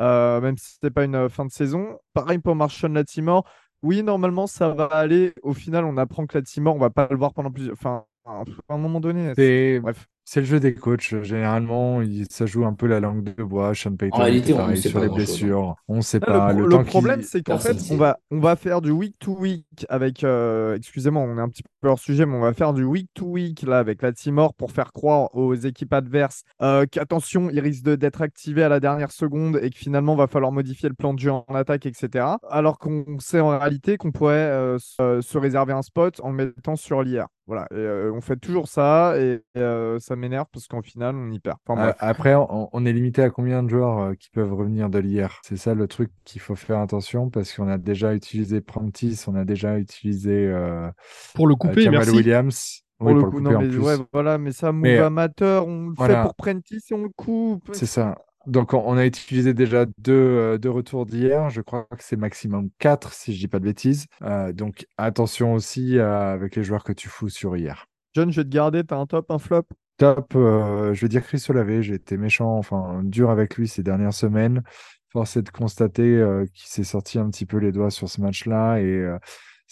euh, même si c'était pas une euh, fin de saison. Pareil pour Marshall Latimore. Oui, normalement, ça va aller. Au final, on apprend que Latimore, on va pas le voir pendant plusieurs. Enfin, à un moment donné.
C'est
Bref.
C'est le jeu des coachs. Généralement, il- ça joue un peu la langue de bois. Sean Payton,
En réalité,
était
on sait
sur
pas
les
hein.
blessures. On ne sait pas.
le, pro-
Le
le
temps
problème, c'est qu'en fait, on va, on va faire du week to week avec. euh, Excusez-moi, on est un petit peu hors sujet, mais on va faire du week to week là avec la Timor pour faire croire aux équipes adverses euh, qu'attention, il risque de- d'être activé à la dernière seconde et que finalement, va falloir modifier le plan de jeu en attaque, etc. Alors qu'on sait en réalité qu'on pourrait euh, se, se réserver un spot en le mettant sur l'IR. Voilà, Et, euh, on fait toujours ça et euh, ça m'énerve parce qu'en final, on y perd. Enfin, bref.
Après, on, on est limité à combien de joueurs euh, qui peuvent revenir de l'IR? C'est ça le truc qu'il faut faire attention parce qu'on a déjà utilisé Prentice, on a déjà utilisé euh,
Pour le
euh,
couper,
Jamal
merci.
Williams.
Pour
Oui,
le
pour
coup,
le
non,
couper en
mais
plus.
ouais, voilà, mais ça, move
Mais, euh,
amateur, on le
voilà.
fait pour Prentice et on le coupe.
C'est ça. Donc, on, a utilisé déjà deux, euh, deux retours d'hier. Je crois que c'est maximum quatre, si je dis pas de bêtises. Euh, donc, attention aussi euh, avec les joueurs que tu fous sur hier.
John, je vais te garder, t'as un top, un flop?
Top, euh, je vais dire Chris Olave, j'ai été méchant, enfin dur avec lui ces dernières semaines. Force est de constater euh, qu'il s'est sorti un petit peu les doigts sur ce match-là et euh,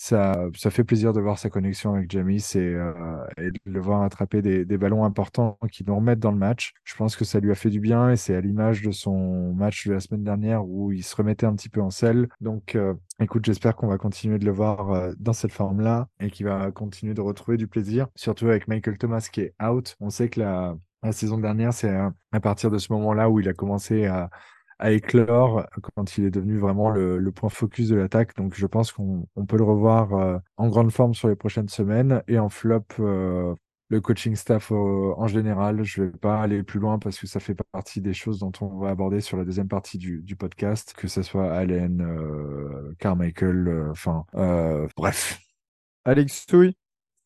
ça, ça fait plaisir de voir sa connexion avec Jamis et, euh, et de le voir attraper des, des ballons importants qui nous remettent dans le match. Je pense que ça lui a fait du bien et c'est à l'image de son match de la semaine dernière où il se remettait un petit peu en selle. Donc, euh, écoute, j'espère qu'on va continuer de le voir euh, dans cette forme-là et qu'il va continuer de retrouver du plaisir, surtout avec Michael Thomas qui est out. On sait que la, la saison dernière, c'est à, partir de ce moment-là où il a commencé à, à éclore quand il est devenu vraiment le, le point focus de l'attaque. Donc je pense qu'on on peut le revoir euh, en grande forme sur les prochaines semaines et en flop. euh, le coaching staff euh, en général, je vais pas aller plus loin parce que ça fait partie des choses dont on va aborder sur la deuxième partie du, du podcast, que ce soit Allen, euh, Carmichael, enfin, euh, bref.
Alex Touy?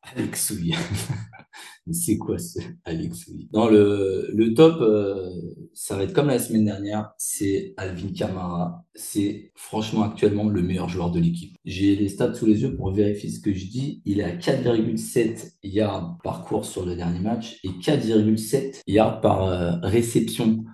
Alex Souille. C'est quoi ce Alex? Non, le, le top, euh, ça va être comme la semaine dernière, c'est Alvin Kamara. C'est franchement actuellement le meilleur joueur de l'équipe. J'ai les stats sous les yeux pour vérifier ce que je dis. Il est à 4,7 yards par course sur le dernier match et 4,7 yards par euh, réception.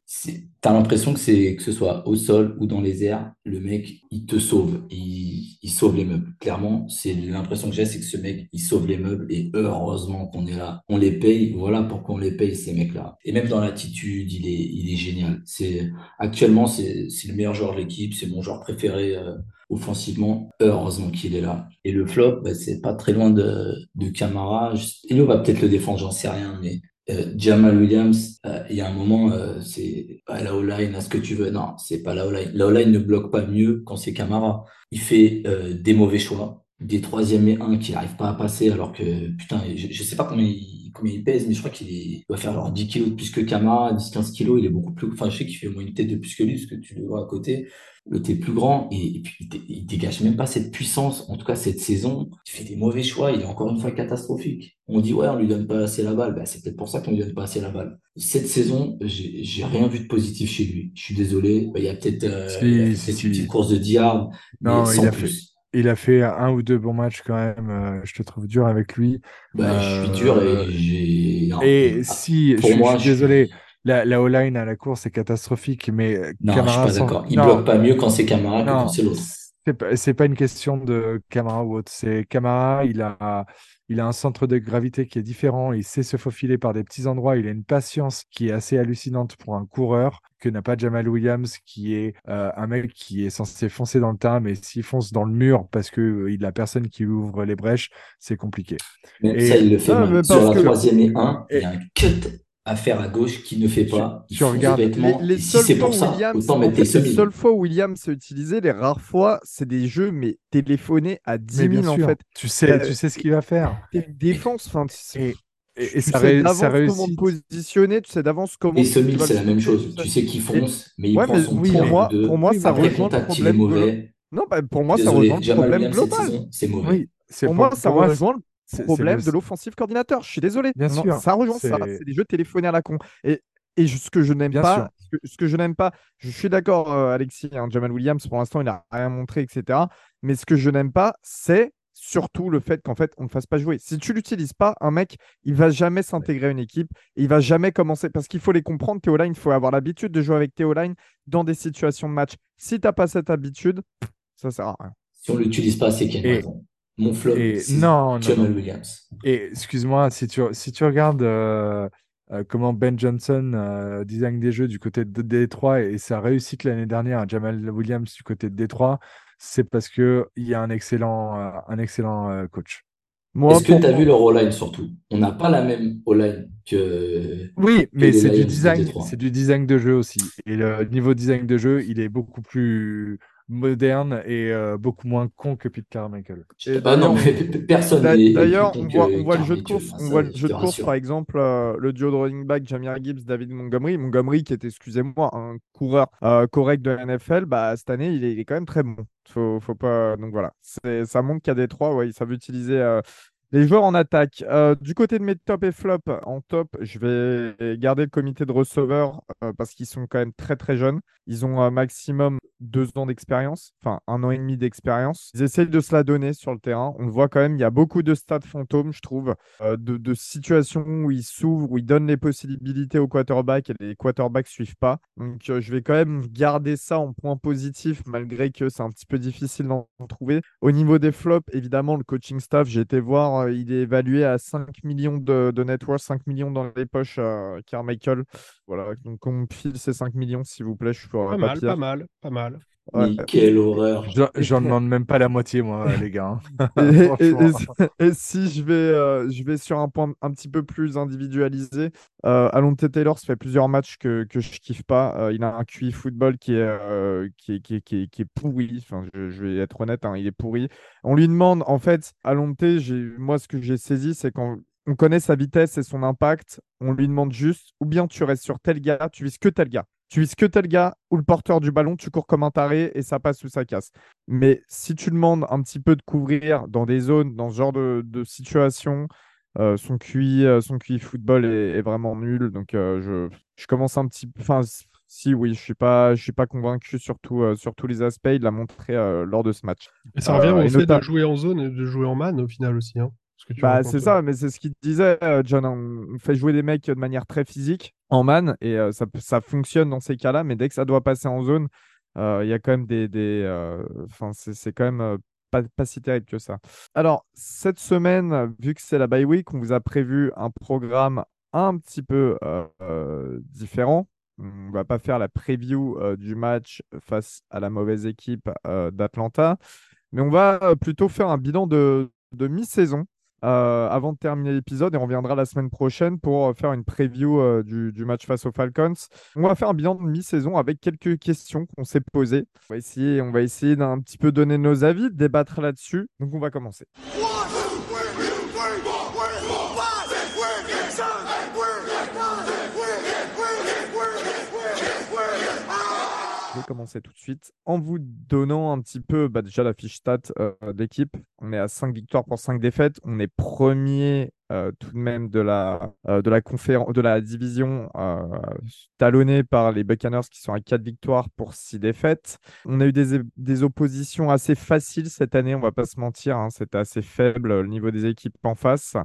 T'as l'impression que c'est que ce soit au sol ou dans les airs, le mec, il te sauve. Il, sauve les meubles. Clairement, c'est l'impression que j'ai, c'est que ce mec, il sauve les meubles et heureusement qu'on est là. Les paye. Voilà pourquoi on les paye, ces mecs-là. Et même dans l'attitude, il est, il est génial. C'est, actuellement, c'est, le meilleur joueur de l'équipe. C'est mon joueur préféré, euh, offensivement. Heureusement qu'il est là. Et le flop, bah, c'est pas très loin de, de Camara. Elio va peut-être le défendre, j'en sais rien, mais euh, Jamal Williams, euh, il y a un moment, euh, c'est à la O-line, à ce que tu veux. Non, c'est pas la O-line. La O-line ne bloque pas mieux quand c'est Camara. Il fait euh, des mauvais choix, des troisième et un qui n'arrivent pas à passer, alors que, putain, je, je sais pas combien il, combien il pèse, mais je crois qu'il doit faire genre 10 kilos de plus que Camara, 10-15 kilos. Il est beaucoup plus. Enfin, je sais qu'il fait au moins une tête de plus que lui, parce que tu le vois à côté. Le t'es plus grand et, et puis il, dé- il dégage même pas cette puissance. En tout cas, cette saison, il fait des mauvais choix. Il est encore une fois catastrophique. On dit ouais, on lui donne pas assez la balle. Bah, c'est peut-être pour ça qu'on lui donne pas assez la balle. Cette saison, j'ai rien vu de positif chez lui. Je suis désolé. Bah, Il y a peut-être euh,
Si, si,
une petite course de 10 yards, mais
Non,
sans
il a
plus.
fait, il a fait un ou deux bons matchs quand même. euh, je te trouve dur avec lui.
Bah, je suis dur
Euh,
et j'ai. non,
Et si, je
pour
suis, je
moi,
suis
je
désolé, la, la O-line à la course est catastrophique, mais
Non, je suis
Camara
pas
sans...
d'accord. Il
Non,
bloque pas mieux quand c'est Camara que quand
non,
c'est l'autre.
c'est pas, pas une question de Camara ou autre. C'est Camara, il a, il a un centre de gravité qui est différent, il sait se faufiler par des petits endroits, il a une patience qui est assez hallucinante pour un coureur que n'a pas Jamal Williams, qui est euh, un mec qui est censé foncer dans le tas, mais s'il fonce dans le mur parce que euh, il a personne qui lui ouvre les brèches, c'est compliqué.
Même ça, il le fait
Ah, mais
Sur la
que
troisième et un, il y a un cut à faire à gauche qu'il ne fait
tu,
pas. Il
tu
fonce
regardes,
Les, les
Et si
seules
c'est
fois
ça,
Williams,
autant
en fait, les
semis.
seules fois où Williams s'est utilisé, les rares fois, c'est des jeux, mais téléphonés à 10
mais bien
000 en fait.
tu sais,
Euh,
tu sais ce qu'il va faire.
Une défense, enfin, c'est-
Et, Et,
tu
et ça,
sais
ré-
d'avance
ça
comment te positionner, tu sais d'avance comment
Et
tu vas
c'est la même chose. Tu sais qu'il
Et,
fonce, mais il
ouais,
prend
mais
son
oui,
tir
pour moi,
deux.
pour moi, ça rejoint le problème
mauvais.
Non, bah, pour moi, ça rejoint le problème global.
saison, c'est mauvais.
Pour moi, ça rejoint le, problème de l'offensive coordinateur. Je suis désolé.
bien
Non,
sûr,
ça rejoint ça.
c'est
des jeux téléphonés à la con. Et, et ce que je n'aime pas, ce que, ce que je n'aime pas, je suis d'accord, euh, Alexis, hein, Jamal Williams, pour l'instant, il n'a rien montré, etc. Mais ce que je n'aime pas, c'est surtout le fait qu'en fait, on ne fasse pas jouer. Si tu l'utilises pas, un mec, il va jamais s'intégrer à une équipe. Et il va jamais commencer. Parce qu'il faut les comprendre, Théo Line, il faut avoir l'habitude de jouer avec Théo Line dans des situations de match. Si tu n'as pas cette habitude, ça sert à rien.
Si on l'utilise pas, c'est qu'il y a une
Et,
raison. Mon flop, c'est
non.
Williams.
Et excuse-moi, si tu, si tu regardes euh, euh, comment Ben Johnson euh, design des jeux du côté de Détroit et sa réussite l'année dernière à Jamal Williams du côté de Détroit, c'est parce qu'il y a un excellent, un excellent coach.
Est-ce que tu as vu leur O-line surtout? On n'a pas la même O-line que,
Oui, mais c'est du design, c'est du design de jeu aussi. Et le niveau design de jeu, il est beaucoup plus moderne et euh, beaucoup moins con que Pete Carmichael.
et
Ah non, mais personne
D'ailleurs, on voit, on voit le jeu de
Carmichael,
course,
hein,
on voit le
je
jeu de course, par exemple, euh, le duo de running back, Jamir Gibbs, David Montgomery. Montgomery, qui est, excusez-moi, un coureur euh, correct de la NFL, bah, cette année, il est, il est quand même très bon. Faut, faut pas... Donc voilà, ça montre qu'à Détroit, ouais, ils savent utiliser euh, les joueurs en attaque. Euh, du côté de mes top et flop, en top, je vais garder le comité de receveurs euh, parce qu'ils sont quand même très très jeunes. Ils ont un maximum deux ans d'expérience, enfin un an et demi d'expérience. Ils essayent de se la donner sur le terrain. On voit quand même, il y a beaucoup de stats fantômes, je trouve, euh, de, de situations où ils s'ouvrent, où ils donnent les possibilités aux quarterbacks et les quarterbacks suivent pas. Donc euh, je vais quand même garder ça en point positif, malgré que c'est un petit peu difficile d'en trouver. Au niveau des flops, évidemment, le coaching staff, j'ai été voir, euh, il est évalué à 5 millions de, de net worth, 5 millions dans les poches, euh, Carmichael. Voilà, donc on me file ces 5 millions, s'il vous plaît, je
Pas
ferai pas
mal, pas mal, pas mal.
Ouais.
Quelle horreur.
Je- J'en demande même pas la moitié, moi, les gars. hein.
Et, si je vais, euh, je vais sur un point un petit peu plus individualisé, euh, Alonte Taylor, ça fait plusieurs matchs que, que je kiffe pas. Euh, il a un QI football qui est, euh, qui est, qui est, qui est- qui est pourri. Enfin, je, je vais être honnête, hein, il est pourri. On lui demande, en fait, Alonte, moi, ce que j'ai saisi, c'est quand on connaît sa vitesse et son impact, on lui demande juste, ou bien tu restes sur tel gars, tu vises que tel gars. Tu vises que tel gars ou le porteur du ballon, tu cours comme un taré et ça passe ou ça casse. Mais si tu demandes un petit peu de couvrir dans des zones, dans ce genre de, de situation, euh, son QI, euh, son QI football est, est vraiment nul. Donc euh, je, je commence un petit peu. Enfin, si oui, je suis pas, je suis pas convaincu sur, tout, euh, sur tous les aspects. Il l'a montré lors de ce match.
Et ça revient au fait de jouer en zone et de jouer en man au final aussi. Hein,
Bah, c'est ça, mais c'est ce qu'il disait, euh, John. On fait jouer des mecs de manière très physique en man et euh, ça, ça fonctionne dans ces cas-là, mais dès que ça doit passer en zone, euh, il y a quand même des. des, euh, Enfin, c'est c'est quand même euh, pas, pas si terrible que ça. Alors, cette semaine, vu que c'est la bye week, on vous a prévu un programme un petit peu euh, euh, différent. On va pas faire la preview euh, du match face à la mauvaise équipe euh, d'Atlanta, mais on va euh, plutôt faire un bilan de, de mi-saison euh, avant de terminer l'épisode et on reviendra la semaine prochaine pour euh, faire une preview euh, du, match face aux Falcons. On va faire un bilan de mi-saison avec quelques questions qu'on s'est posées. On va essayer, d'un petit peu donner nos avis, débattre là-dessus. Donc on va commencer. Commencer tout de suite en vous donnant un petit peu bah, déjà la fiche stat euh, d'équipe. On est à 5 victoires pour 5 défaites. On est premier euh, tout de même de la, euh, de la, conféren- de la division euh, talonné par les Buccaneers qui sont à 4 victoires pour 6 défaites. On a eu des, des oppositions assez faciles cette année, on va pas se mentir. hein. C'était assez faible euh, le niveau des équipes en face.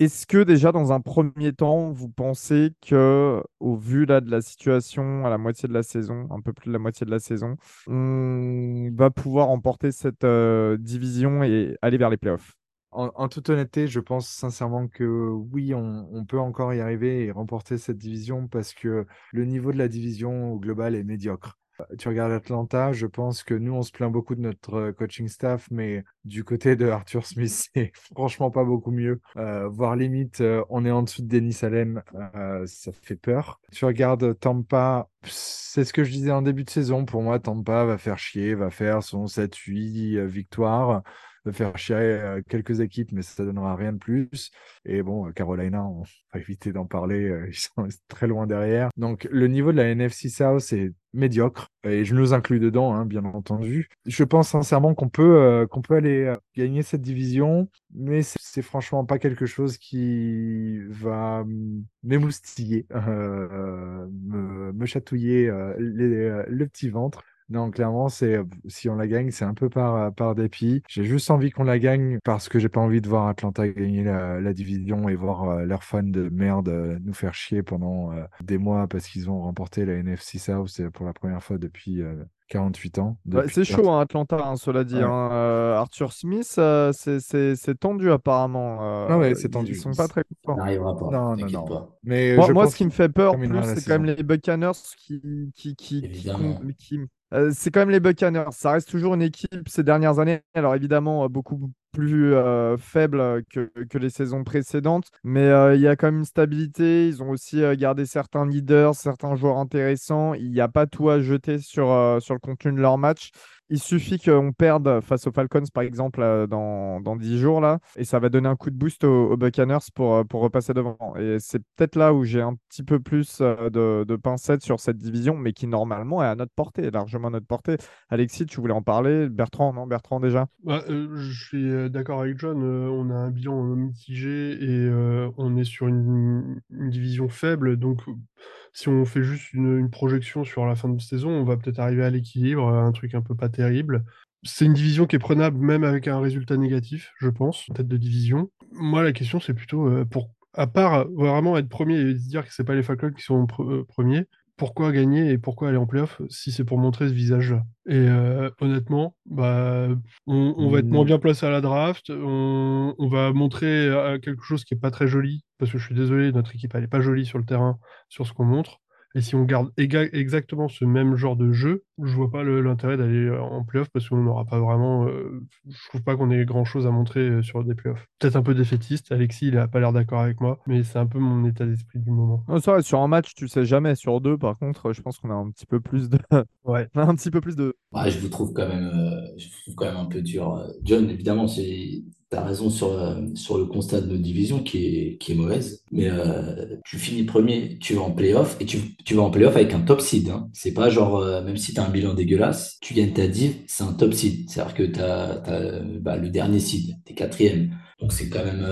Est-ce que déjà dans un premier temps, vous pensez que, au vu là de la situation à la moitié de la saison, un peu plus de la moitié de la saison, on va pouvoir remporter cette euh, division et aller vers les playoffs?
En, toute honnêteté, je pense sincèrement que oui, on, on peut encore y arriver et remporter cette division parce que le niveau de la division au global est médiocre. Euh, Tu regardes Atlanta, je pense que nous, on se plaint beaucoup de notre euh, coaching staff, mais du côté de Arthur Smith, c'est franchement pas beaucoup mieux. Euh, voire limite, on est en dessous de Dennis Allen, ça fait peur. Tu regardes Tampa, C'est ce que je disais en début de saison. Pour moi, Tampa va faire chier, va faire son 7-8 euh, victoires, faire chier euh, quelques équipes, mais ça ne donnera rien de plus. Et bon, euh, Carolina, on va éviter d'en parler, euh, ils sont très loin derrière. Donc, le niveau de la NFC South est médiocre, et je nous inclus dedans, hein, bien entendu. Je pense sincèrement qu'on peut, euh, qu'on peut aller gagner cette division, mais c'est franchement pas quelque chose qui va hum, m'émoustiller, euh, me, me chatouiller les- le petit ventre. Non, clairement, c'est si on la gagne, c'est un peu par, par dépit. J'ai juste envie qu'on la gagne parce que j'ai pas envie de voir Atlanta gagner la, la division et voir euh, leurs fans de merde euh, nous faire chier pendant euh, des mois parce qu'ils ont remporté la NFC South c'est pour la première fois depuis euh, 48 ans.
C'est chaud, hein, Atlanta, hein, cela dit.
Ouais.
hein. Euh, Arthur Smith, euh, c'est- c'est c'est tendu apparemment. euh,
Ah ouais, c'est tendu.
Ils sont pas très contents.
n'arrivera pas,
Non, non, non.
pas.
Mais
Moi,
je
moi, ce qui me fait peur c'est quand même les Buccaneers qui, qui, qui- euh, c'est quand même les Buccaneers. Ça reste toujours une équipe ces dernières années. Alors évidemment, euh, beaucoup plus euh, faible que, les saisons précédentes, mais il y a quand même une stabilité. Ils ont aussi gardé certains leaders, certains joueurs intéressants. Il n'y a pas tout à jeter sur, sur le contenu de leur match. Il suffit qu'on perde face aux Falcons, par exemple, euh, dans, dans 10 jours, là, et ça va donner un coup de boost aux, aux Buccaneers pour, euh, pour repasser devant. Et c'est peut-être là où j'ai un petit peu plus euh, de, de pincettes sur cette division, mais qui normalement est à notre portée, largement à notre portée. Alexis, tu voulais en parler? Bertrand, non? Bertrand déjà?
Bah, je suis d'accord avec John, on a un bilan mitigé et on est sur une, une division faible, donc si on fait juste une, projection sur la fin de saison, on va peut-être arriver à l'équilibre, à un truc un peu pas terrible. C'est une division qui est prenable même avec un résultat négatif, je pense, en tête de division. Moi, la question, c'est plutôt euh, pour, à part vraiment être premier et dire que c'est pas les Falcons qui sont pre- euh, premiers, pourquoi gagner et pourquoi aller en playoff si c'est pour montrer ce visage-là? Et euh, honnêtement, bah, on, on va être moins
Mm.
bien placé à la draft, on, on va montrer euh, quelque chose qui est pas très joli, parce que je suis désolé, notre équipe elle est pas jolie sur le terrain, sur ce qu'on montre. Et si on garde éga- exactement ce même genre de jeu, je vois pas le- l'intérêt d'aller euh, en playoff parce qu'on n'aura pas vraiment. euh, je trouve pas qu'on ait grand chose à montrer euh, sur des playoffs. Peut-être un peu défaitiste. Alexis, il a pas l'air d'accord avec moi, mais c'est un peu mon état d'esprit du moment.
Non, c'est vrai, sur un match, tu sais jamais. Sur deux, par contre, je pense qu'on a un petit peu plus de,
Ouais.
on a un petit peu plus de.
Ouais, je vous trouve quand même, euh, je vous trouve quand même un peu dur. John, évidemment, c'est, t'as raison sur, euh, sur le constat de notre division qui est, qui est mauvaise. Mais euh, tu finis premier, tu vas en playoff et tu, tu vas en playoff avec un top seed. Hein. C'est pas genre, euh, même si t'as un bilan dégueulasse, tu gagnes ta div, c'est un top seed. C'est-à-dire que t'as euh, bah, le dernier seed, t'es quatrième. Donc c'est quand même,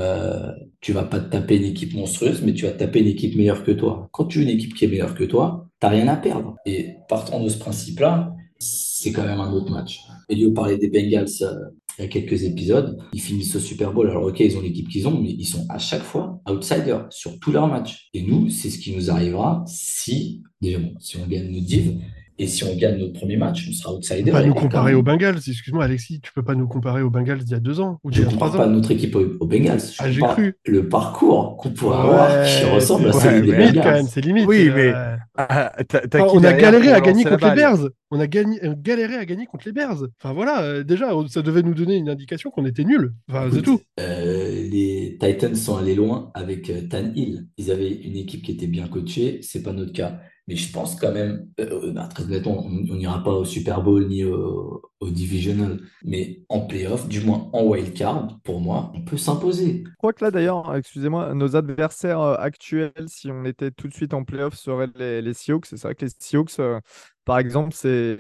tu vas pas te taper une équipe monstrueuse, mais tu vas taper une équipe meilleure que toi. Quand tu as une équipe qui est meilleure que toi, t'as rien à perdre. Et partant de ce principe-là, c'est quand même un autre match. Elio parlait des Bengals il y a quelques épisodes. Ils finissent au Super Bowl. Alors, ok, ils ont l'équipe qu'ils ont, mais ils sont à chaque fois outsiders sur tous leurs matchs. Et nous, c'est ce qui nous arrivera si, déjà, si on gagne nos divs et si on gagne notre premier match, on sera
Tu
outsider.
peux pas nous comparer aux Bengals. Excuse-moi, Alexis, tu peux pas nous comparer aux Bengals d'il y a deux ans ou
Je
d'il y
ne
a trois
compare pas
ans.
notre équipe aux, Bengals. Je
Ah, j'ai cru.
le parcours qu'on pourrait
Ouais,
avoir qui ressemble à
c'est
celui des
ouais,
limite quand
Bengals.
même, c'est limite.
Oui,
euh,
mais Ah,
Enfin, on a galéré à gagner contre les Bears. On a gagné, euh, galéré à gagner contre les Bears. Enfin voilà, euh, déjà, on- ça devait nous donner une indication qu'on était nuls. Enfin, c'est tout.
euh, les Titans sont allés loin avec euh, Tan Hill. Ils avaient une équipe qui était bien coachée, c'est pas notre cas. Mais je pense quand même, euh, bah, très honnêtement, on n'ira pas au Super Bowl ni au, au Divisional, mais en playoff, du moins en wild card, pour moi, on peut s'imposer.
Je crois que là, d'ailleurs, excusez-moi, nos adversaires euh, actuels, si on était tout de suite en playoff, seraient les, les Seahawks. C'est vrai que les Seahawks, euh, par exemple, c'est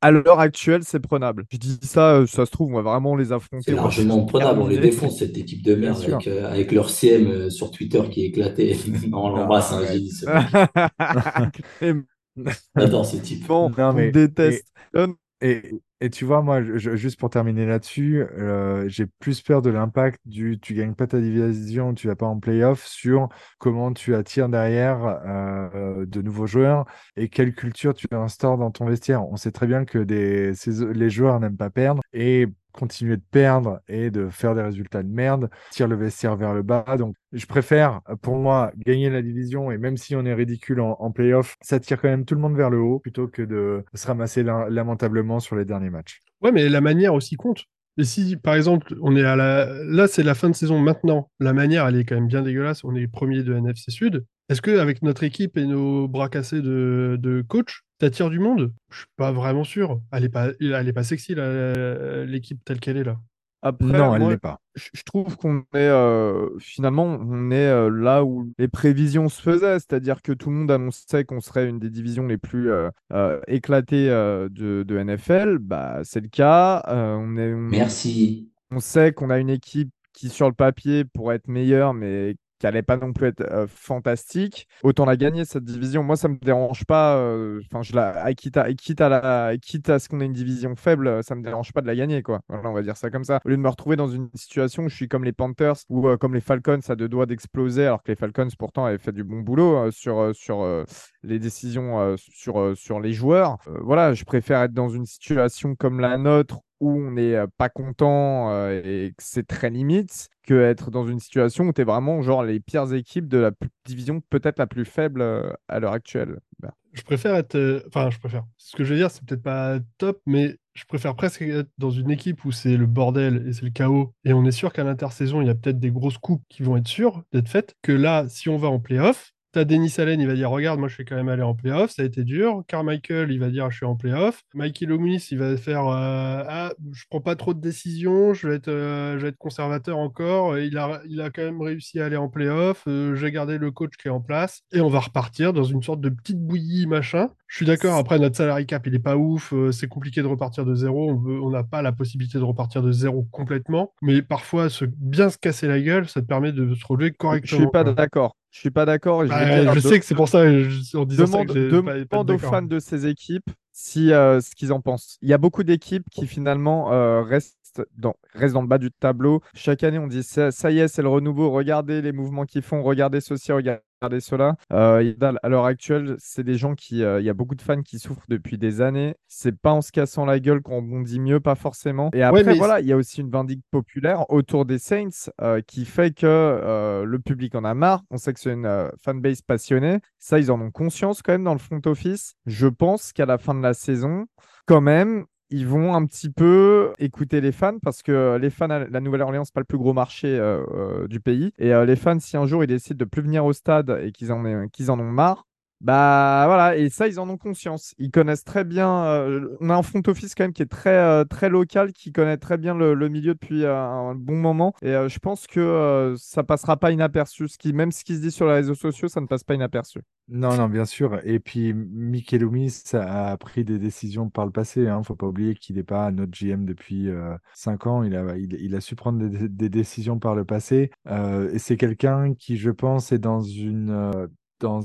à l'heure actuelle, c'est prenable. Je dis ça, euh, ça se trouve, on va vraiment les affronter.
C'est
on
largement prenable, on les défonce, cette équipe de merde, avec, euh, avec leur CM euh, sur Twitter qui est éclaté. Non, on l'embrasse, hein,
arrête.
j'ai dit ce mec. J'adore ce type.
bon,
Non,
on
mais-
déteste. Euh,
Et, et tu vois, moi, juste pour terminer là-dessus, euh, j'ai plus peur de l'impact du tu gagnes pas ta division, tu vas pas en playoff sur comment tu attires derrière euh, de nouveaux joueurs et quelle culture tu instaures dans ton vestiaire. On sait très bien que les joueurs n'aiment pas perdre et continuer de perdre et de faire des résultats de merde tire le vestiaire vers le bas. Donc, je préfère, pour moi, gagner la division et même si on est ridicule en, en playoff, ça tire quand même tout le monde vers le haut plutôt que de se ramasser la- lamentablement sur les derniers matchs.
Ouais, mais la manière aussi compte. Et si, par exemple, on est à la. Là, c'est la fin de saison maintenant. La manière, elle est quand même bien dégueulasse. On est premier de NFC Sud. Est-ce qu'avec notre équipe et nos bras cassés de, de coach, t'attires du monde? Je suis pas vraiment sûr. Elle est pas, elle est pas sexy, l'équipe telle qu'elle est là.
Après,
Non, elle l'est pas.
je je trouve qu'on est euh, finalement on est euh, là où les prévisions se faisaient, c'est-à-dire que tout le monde annonçait qu'on serait une des divisions les plus euh, euh, éclatées euh, de, de NFL. Bah, c'est le cas. Euh, on est, on,
Merci.
on sait qu'on a une équipe qui, sur le papier, pourrait être meilleure, mais qui n'allait pas non plus être euh, fantastique. Autant la gagner, cette division. Moi, ça me dérange pas. euh, Enfin, je la, quitte à, quitte à, la, quitte à ce qu'on ait une division faible, ça me dérange pas de la gagner, quoi. Voilà, on va dire ça comme ça. Au lieu de me retrouver dans une situation où je suis comme les Panthers ou euh, comme les Falcons à deux doigts d'exploser, alors que les Falcons, pourtant, avaient fait du bon boulot sur, sur les décisions sur, sur les joueurs. Voilà, je préfère être dans une situation comme la nôtre où on n'est pas content et que c'est très limite, que être dans une situation où tu es vraiment genre les pires équipes de la division peut-être la plus faible à l'heure actuelle. Bah,
Je préfère être. Enfin, je préfère. Ce que je veux dire, c'est peut-être pas top, mais je préfère presque être dans une équipe où c'est le bordel et c'est le chaos. Et on est sûr qu'à l'intersaison, il y a peut-être des grosses coupes qui vont être sûres d'être faites. Que là, si on va en playoff, t'as Denis Allen, il va dire Regarde, moi je suis quand même allé en playoff, ça a été dur. Carmichael, il va dire Je suis en playoff. Mikey Loomis, il va faire euh, Ah, je prends pas trop de décisions, je vais être, euh, je vais être conservateur encore. Il a, il a quand même réussi à aller en playoff. euh, J'ai gardé le coach qui est en place. Et on va repartir dans une sorte de petite bouillie, machin. Je suis d'accord, après notre salary cap, il est pas ouf, c'est compliqué de repartir de zéro, on veut, on n'a pas la possibilité de repartir de zéro complètement, mais parfois se, bien se casser la gueule, ça te permet de se relever
je
correctement.
suis pas d'accord. Je suis pas d'accord. je
Bah, je sais que c'est pour ça, je- en disant ça,
demande,
que j'ai pas, pas
demande aux fans de ces équipes si euh, ce qu'ils en pensent. Il y a beaucoup d'équipes qui finalement euh, restent dans, restent dans le bas du tableau. Chaque année, on dit ça, ça y est, c'est le renouveau. Regardez les mouvements qu'ils font, regardez ceci, regardez cela. Euh, à l'heure actuelle, c'est des gens qui, euh, il y a beaucoup de fans qui souffrent depuis des années. C'est pas en se cassant la gueule qu'on rebondit mieux, pas forcément. Et après, voilà, il y a aussi une vindicte populaire autour des Saints euh, qui fait que le public en a marre. On sait que c'est une fanbase passionnée. Ça, ils en ont conscience quand même dans le front office. Je pense qu'à la fin de la saison, quand même, ils vont un petit peu écouter les fans parce que les fans la Nouvelle-Orléans, c'est pas le plus gros marché euh, euh, du pays. Et euh, les fans, si un jour ils décident de plus venir au stade et qu'ils en, qu'ils en ont marre, bah voilà, et ça, ils en ont conscience. Ils connaissent très bien. euh, on a un front office quand même qui est très, euh, très local, qui connaît très bien le, milieu depuis euh, un bon moment. Et je pense que ça passera pas inaperçu. Ce qui, même ce qui se dit sur les réseaux sociaux, ça ne passe pas inaperçu.
Non, non, bien sûr. Et puis, Mikel Loomis a pris des décisions par le passé. Hein. Faut pas oublier qu'il n'est pas notre GM depuis euh, 5 ans. Il a, il, il a su prendre des, des décisions par le passé. Et c'est quelqu'un qui, je pense, est dans une, dans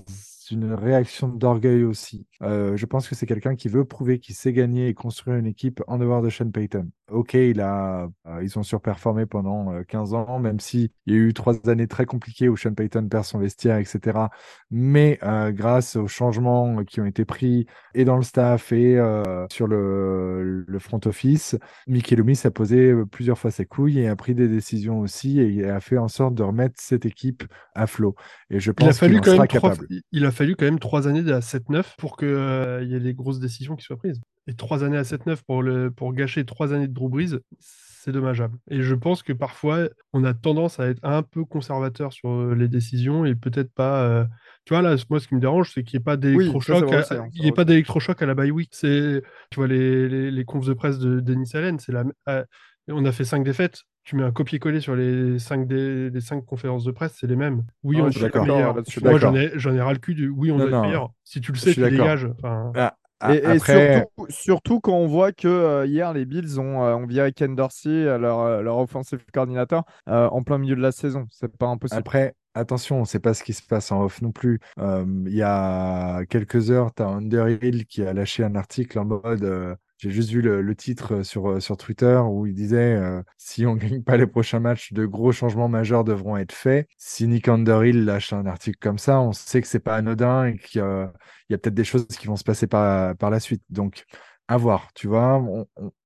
une réaction d'orgueil aussi. Euh, je pense que c'est quelqu'un qui veut prouver qu'il sait gagner et construire une équipe en dehors de Sean Payton. Ok, il a, euh, ils ont surperformé pendant euh, 15 ans, même si il y a eu trois années très compliquées où Sean Payton perd son vestiaire, etc. Mais euh, grâce aux changements qui ont été pris et dans le staff et euh, sur le, le front office, Mickey Loomis a posé euh, plusieurs fois ses couilles et a pris des décisions aussi et a fait en sorte de remettre cette équipe à flot. Et je pense qu'il sera
même trois,
capable.
il a fallu quand même trois années à 7-9 pour qu'il y ait les grosses décisions qui soient prises. Et trois années à 7-9 pour, le, pour gâcher trois années de Drew Brees, c'est dommageable. Et je pense que parfois, on a tendance à être un peu conservateur sur euh, les décisions et peut-être pas. euh, Tu vois, là, moi, ce qui me dérange, c'est qu'il n'y ait pas
Oui,
d'électrochoc
vrai
à,
hein,
il pas d'électrochoc à la bye week. C'est, tu vois, les, les, les confs de presse de Denis Allen, c'est la, euh, on a fait cinq défaites. Tu mets un copier-coller sur les cinq, dé- les cinq conférences de presse, c'est les mêmes. Oui,
Ah,
on doit être meilleur.
là-dessus,
Moi, j'en ai, j'en ai ras le cul du oui, on
Non,
doit être
non,
meilleur. Si tu le sais, tu dégages. Enfin,
Ah, ah,
Et, et
après,
surtout, surtout quand on voit que euh, hier, les Bills ont, euh, ont viré Ken Dorsey, euh, leur, euh, leur offensive coordinateur, euh, en plein milieu de la saison. C'est pas impossible.
Après, attention, on ne sait pas ce qui se passe en off non plus. Euh, Il y a quelques heures, tu as Underhill qui a lâché un article en mode. Euh, j'ai juste vu le, titre sur, euh, sur Twitter où il disait euh, si on ne gagne pas les prochains matchs, de gros changements majeurs devront être faits. Si Nick Underhill lâche un article comme ça, on sait que c'est pas anodin et qu'il y a, peut-être des choses qui vont se passer par, par la suite. Donc, à voir, tu vois.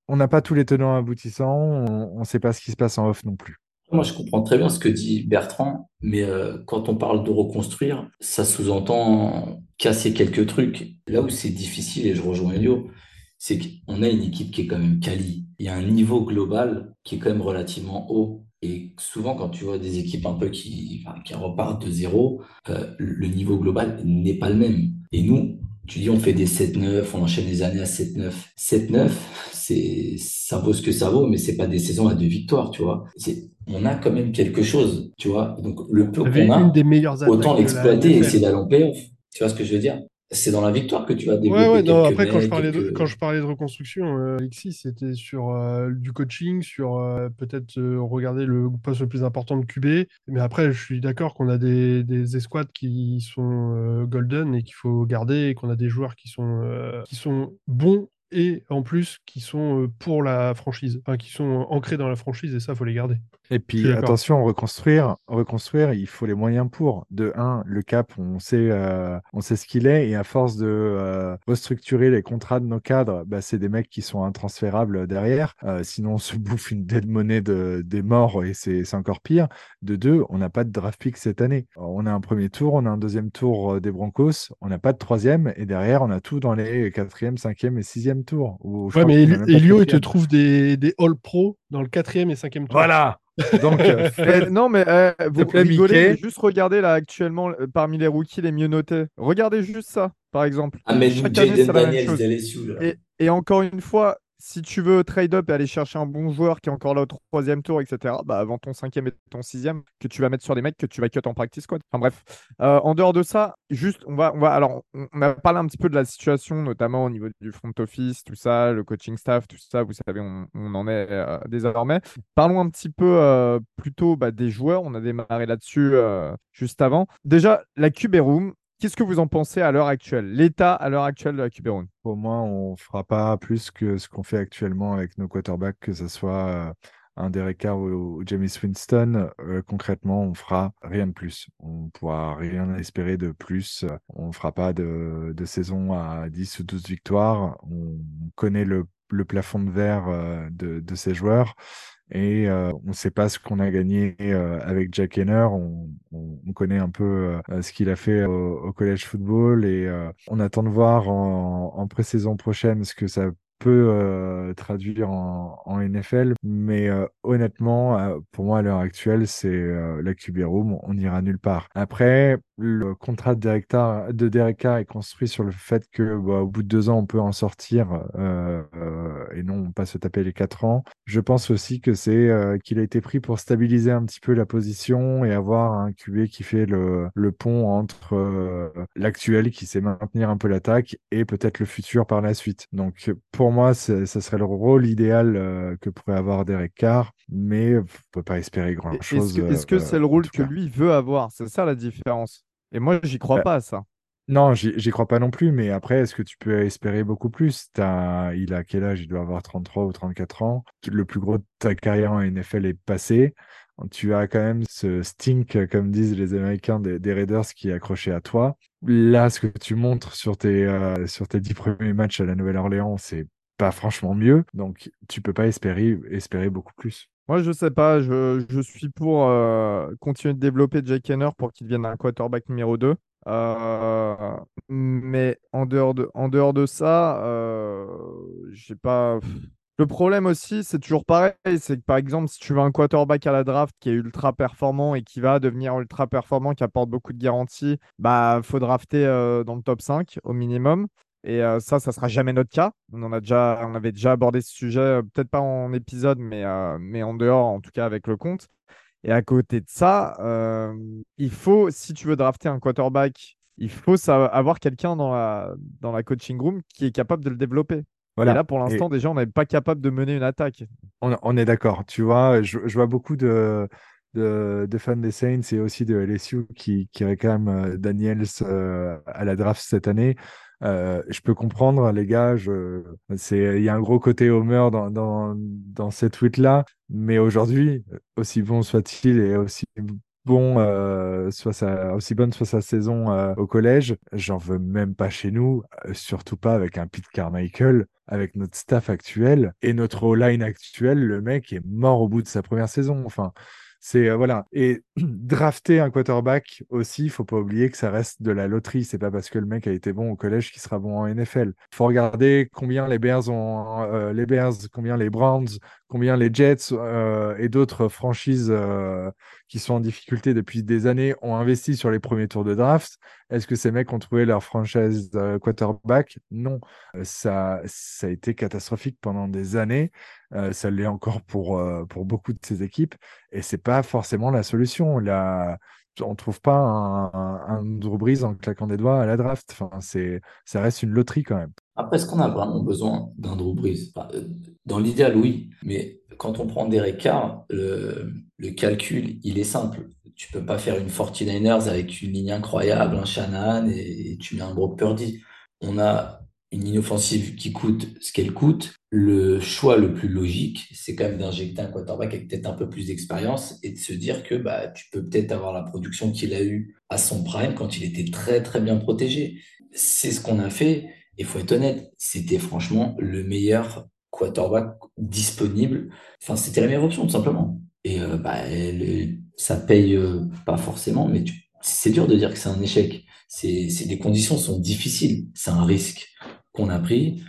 On- n'a pas tous les tenants aboutissants, on ne sait pas ce qui se passe en off non plus.
Moi, je comprends très bien ce que dit Bertrand, mais euh, quand on parle de reconstruire, ça sous-entend casser quelques trucs. Là où c'est difficile, et je rejoins Elio, c'est qu'on a une équipe qui est quand même quali. Il y a un niveau global qui est quand même relativement haut. Et souvent, quand tu vois des équipes un peu qui, enfin, qui repartent de zéro, euh, le niveau global n'est pas le même. Et nous, tu dis, on fait des 7-9, on enchaîne les années à 7-9. 7-9, c'est, ça vaut ce que ça vaut, mais c'est pas des saisons à deux victoires, tu vois. C'est, on a quand même quelque chose, tu vois. Donc, le peu qu'on a,
des meilleures
autant l'exploiter et essayer d'aller en playoff. Tu vois ce que je veux dire? C'est dans la victoire que tu vas
Ouais,
développer
ouais, non,
quelques
après, quand je
mecs,
parlais de,
quelques-
quand je parlais de reconstruction, euh, Alexis, c'était sur euh, du coaching, sur euh, peut-être euh, regarder le poste le plus important de QB. Mais après, je suis d'accord qu'on a des, des escouades qui sont euh, golden et qu'il faut garder, et qu'on a des joueurs qui sont, euh, qui sont bons et en plus qui sont euh, pour la franchise, enfin, qui sont ancrés dans la franchise et ça, faut les garder.
Et puis attention, reconstruire, reconstruire, il faut les moyens pour. De un, le cap, on sait, euh, on sait ce qu'il est, et à force de euh, restructurer les contrats de nos cadres, bah, c'est des mecs qui sont intransférables derrière. Euh, sinon, on se bouffe une dead monnaie de, des morts et c'est c'est encore pire. De deux, on n'a pas de draft pick cette année. On a un premier tour, on a un deuxième tour euh, des Broncos, on n'a pas de troisième, et derrière, on a tout dans les quatrième, cinquième et sixième tours.
Ouais, mais Elio, il te trouve des, des All-Pro dans le quatrième et cinquième tour.
Voilà. Donc, euh,
non, mais euh, vous
plaît,
rigolez, mais juste regardez là actuellement euh, parmi les rookies les mieux notés. Regardez juste ça, par exemple.
Ah, mais Jaden Daniels d'LSU,
et encore une fois, si tu veux trade up et aller chercher un bon joueur qui est encore là au troisième tour, etc., bah, avant ton cinquième et ton sixième, que tu vas mettre sur des mecs que tu vas cut en practice squad. Enfin bref. Euh, en dehors de ça, juste, on va, on va, alors, on, a parlé un petit peu de la situation, notamment au niveau du front office, tout ça, le coaching staff, tout ça, vous savez, on, on en est euh, désormais. Parlons un petit peu euh, plutôt bah, des joueurs. On a démarré là-dessus juste avant. Déjà, la QB Room, qu'est-ce que vous en pensez à l'heure actuelle L'état à l'heure actuelle de la QB Room
Pour moi, on fera pas plus que ce qu'on fait actuellement avec nos quarterbacks, que ce soit euh, un Derek Carr ou, James Winston. Euh, concrètement, on fera rien de plus. On pourra rien espérer de plus. On fera pas de, saison à 10 ou 12 victoires. On connaît le, plafond de verre euh, de ces joueurs. Et euh, on ne sait pas ce qu'on a gagné euh, avec Jack Henner. On, on- on connaît un peu euh, ce qu'il a fait au, au college football et euh, on attend de voir en, en pré-saison prochaine ce que ça peut euh, traduire en, en NFL. Mais euh, honnêtement, pour moi, à l'heure actuelle, c'est la QB Room. On n'ira nulle part. Après, le contrat de Derek, Carr- de est construit sur le fait que bah, au bout de deux ans, on peut en sortir euh, euh, et non pas se taper les quatre ans. Je pense aussi que c'est euh, qu'il a été pris pour stabiliser un petit peu la position et avoir un QB qui fait le, le pont entre euh, l'actuel qui sait maintenir un peu l'attaque et peut-être le futur par la suite. Donc pour moi, ça serait le rôle idéal euh, que pourrait avoir Derek Carr, mais on peut pas espérer
Et
grand-chose.
Est-ce que
euh,
c'est le rôle que lui veut avoir? C'est ça la différence. Et moi, j'y crois
Bah,
pas à ça.
Non, j'y crois pas non plus, mais après, est-ce que tu peux espérer beaucoup plus? T'as- Il a quel âge? Il doit avoir 33 ou 34 ans. Le plus gros de ta carrière en NFL est passé. Tu as quand même ce stink, comme disent les Américains, des, des Raiders qui est accroché à toi. Là, ce que tu montres sur tes, euh, sur tes 10 premiers matchs à la Nouvelle-Orléans, c'est pas franchement mieux. Donc, tu peux pas espérer, espérer beaucoup plus.
Moi, je sais pas. Je, je suis pour euh, continuer de développer Jake Henner pour qu'il devienne un quarterback numéro 2. Euh, mais en dehors de, en dehors de ça, euh, j'ai pas. Le problème aussi, c'est toujours pareil, c'est que par exemple, si tu veux un quarterback à la draft qui est ultra performant et qui va devenir ultra performant, qui apporte beaucoup de garanties, bah faut drafter dans le top 5 au minimum. Et euh, ça, ça sera jamais notre cas. On en a déjà, on avait déjà abordé ce sujet, euh, peut-être pas en épisode, mais, euh, mais en dehors, en tout cas avec le compte. Et à côté de ça, euh, il faut, si tu veux drafter un quarterback, il faut avoir quelqu'un dans la, dans la coaching room qui est capable de le développer. Et
Voilà.
là, pour
Et-
l'instant, déjà, on n'est pas capable de mener une attaque.
On, on est d'accord. Tu vois, je, je vois beaucoup de, de, de fans des Saints et aussi de LSU qui, qui réclament Daniels euh, à la draft cette année. Euh, je peux comprendre, les gars. Il y a un gros côté Homer dans, dans, dans cette tweet-là. Mais aujourd'hui, aussi bon soit-il et aussi bon euh, soit sa, aussi bonne soit sa saison euh, au collège, j'en veux même pas chez nous, euh, surtout pas avec un Pete Carmichael avec notre staff actuel et notre O-line actuel, le mec est mort au bout de sa première saison. Enfin, c'est euh, voilà. Et drafter un quarterback aussi, faut pas oublier que ça reste de la loterie. C'est pas parce que le mec a été bon au collège qu'il sera bon en NFL. Faut regarder combien les Bears ont, euh, les Bears, combien les Browns, combien les Jets euh, et d'autres franchises euh, qui sont en difficulté depuis des années ont investi sur les premiers tours de draft. Est-ce que ces mecs ont trouvé leur franchise euh, quarterback? Non. Euh, ça, ça a été catastrophique pendant des années. Euh, ça l'est encore pour, pour beaucoup de ces équipes. Et c'est pas forcément la solution. La, on ne trouve pas un, un, un Drew en claquant des doigts à la draft. Enfin, ça reste une loterie quand même.
Après, est-ce qu'on a vraiment besoin d'un Drew Brees? Euh, dans l'idéal, oui. Mais quand on prend Derek Carr, le, calcul, il est simple. Tu peux pas faire une 49ers avec une ligne incroyable, un Shanahan, et, et tu mets un Brock Purdy. On a une ligne offensive qui coûte ce qu'elle coûte. Le choix le plus logique, c'est quand même d'injecter un quarterback avec peut-être un peu plus d'expérience et de se dire que bah, tu peux peut-être avoir la production qu'il a eue à son prime quand il était très très bien protégé. C'est ce qu'on a fait. Et faut être honnête, c'était franchement le meilleur quarterback disponible. Enfin, c'était la meilleure option, tout simplement. Et euh, bah, le- ça paye euh, pas forcément, mais tu- c'est dur de dire que c'est un échec. C'est, c'est, les conditions sont difficiles. C'est un risque qu'on a pris.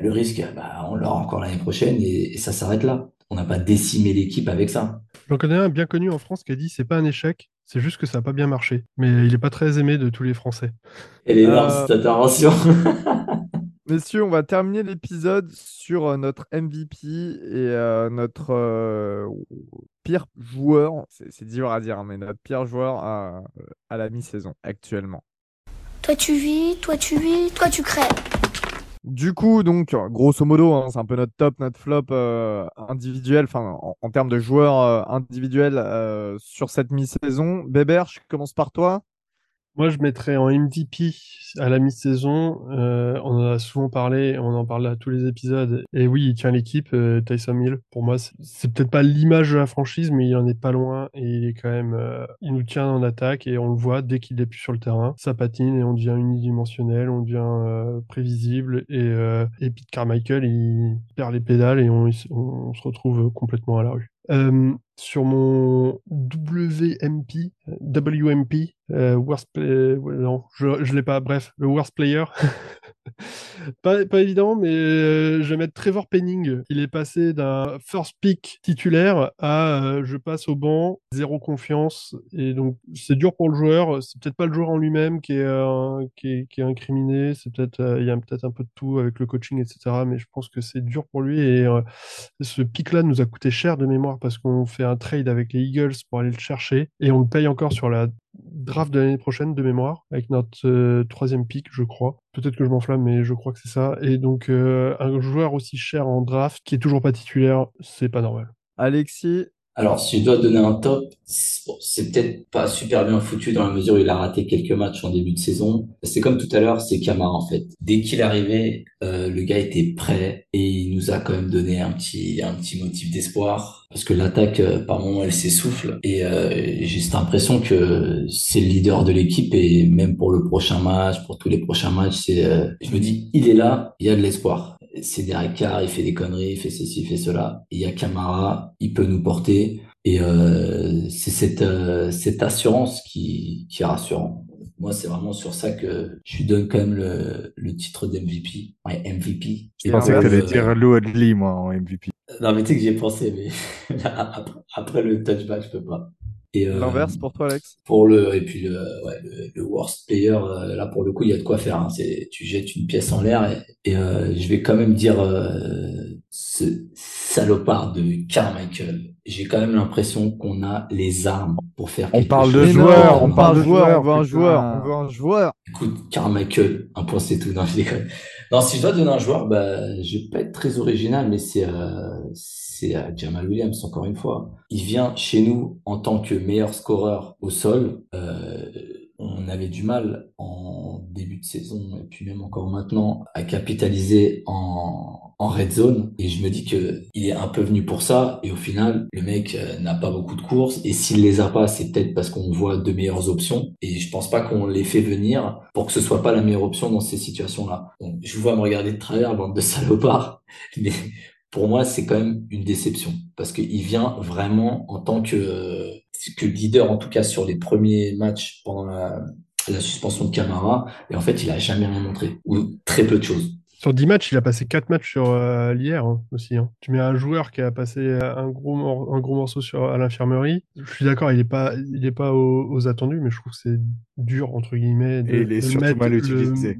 Le risque, bah, on l'aura encore l'année prochaine et, et ça s'arrête là. On n'a pas décimé l'équipe avec ça.
J'en connais un bien connu en France qui a dit c'est pas un échec, c'est juste que ça n'a pas bien marché. Mais il est pas très aimé de tous les Français.
Elle est énorme
Euh,
cette intervention.
Messieurs, on va terminer l'épisode sur euh, notre MVP et euh, notre euh, pire joueur. C'est dur à dire, hein, mais notre pire joueur à, à la mi-saison actuellement.
Toi tu vis, toi tu vis, toi tu crèves.
Du coup, donc, grosso modo, hein, c'est un peu notre top, notre flop euh, individuel, enfin, en, en termes de joueurs euh, individuels euh, sur cette mi-saison. Bébert, je commence par toi.
Moi, je mettrais en MVP à la mi-saison. Euh, on en a souvent parlé, on en parle à tous les épisodes. Et oui, il tient l'équipe, euh, Tyson Hill. Pour moi, c'est peut-être pas l'image de la franchise, mais il en est pas loin. Et il est quand même, euh, il nous tient en attaque et on le voit dès qu'il est plus sur le terrain. Ça patine et on devient unidimensionnel, on devient euh, prévisible. Et, euh, et Pete Carmichael, il perd les pédales et on, on se retrouve complètement à la rue. Euh, sur mon WMP, WMP, euh, worst play, non, je, je l'ai pas, bref, le worst player. pas, pas évident, mais euh, je vais mettre Trevor Penning. Il est passé d'un first pick titulaire à euh, je passe au banc, zéro confiance. Et donc, c'est dur pour le joueur. C'est peut-être pas le joueur en lui-même qui euh, qui est, qui est incriminé. C'est peut-être, il y a peut-être un peu de tout avec le coaching, etc. Mais je pense que c'est dur pour lui. Et ce pic-là nous a coûté cher de mémoire parce qu'on fait trade avec les Eagles pour aller le chercher et on le paye encore sur la draft de l'année prochaine de mémoire avec notre euh, troisième pick, je crois. Peut-être que je m'enflamme, mais je crois que c'est ça. Et donc euh, un joueur aussi cher en draft qui est toujours pas titulaire, c'est pas normal.
Alexis,
Alors, si je dois donner un top, c'est peut-être pas super bien foutu dans la mesure où il a raté quelques matchs en début de saison. C'est comme tout à l'heure, c'est Camara en fait. Dès qu'il arrivé, euh, le gars était prêt et il nous a quand même donné un petit un petit motif d'espoir parce que l'attaque euh, par moment elle s'essouffle et euh, j'ai cette impression que c'est le leader de l'équipe et même pour le prochain match, pour tous les prochains matchs, c'est euh, je me dis il est là, il y a de l'espoir. C'est Derek Carr, il fait des conneries, il fait ceci, il fait cela. Il y a Camara, il peut nous porter. Et euh, c'est cette, euh, cette assurance qui, qui est rassurant. Moi, c'est vraiment sur ça que je lui donne quand même le, le titre d'MVP. Ouais, MVP.
Je pensais que tu allais dire Lou Adley, moi, en MVP.
Non, mais tu sais que j'y ai pensé, mais après, après le touchback, je peux pas. Et euh,
l'inverse pour toi, Alex?
pour le et puis le, ouais, le, le worst player euh, là pour le coup il y a de quoi faire hein. c'est tu jettes une pièce en l'air et, et, euh, je vais quand même dire euh, ce salopard de Carmichael j'ai quand même l'impression qu'on a les armes pour faire
On
quelque
parle de
chose.
Mais non,
joueur,
on
on
parle de
de
joueur,
joueur,
on veut un joueur, on veut un joueur.
Écoute, Carmichael, un point c'est tout. Non, je déconne. Non, si je dois donner un joueur, bah, je vais pas être très original, mais c'est euh, c'est euh, Jamal Williams encore une fois. Il vient chez nous en tant que meilleur scoreur au sol. Euh, on avait du mal en début de saison et puis même encore maintenant à capitaliser en, red zone. Et je me dis que il est un peu venu pour ça. Et au final, le mec euh, n'a pas beaucoup de courses. Et s'il les a pas, c'est peut-être parce qu'on voit de meilleures options. Et je pense pas qu'on les fait venir pour que ce soit pas la meilleure option dans ces situations-là. Je vous vois me regarder de travers, bande de salopards. Mais pour moi, c'est quand même une déception parce qu'il vient vraiment en tant que, que leader, en tout cas sur les premiers matchs pendant la, suspension de Camara. Et en fait, il a jamais rien montré ou très peu de choses.
Sur 10 matchs, il a passé 4 matchs sur euh, l'hier hein, aussi. hein. Tu mets un joueur qui a passé un gros, mor- un gros morceau sur, à l'infirmerie. Je suis d'accord, il n'est pas, il est pas aux, aux attendus, mais je trouve que c'est dur, entre guillemets. De,
Et il est surtout mal
le
utilisé.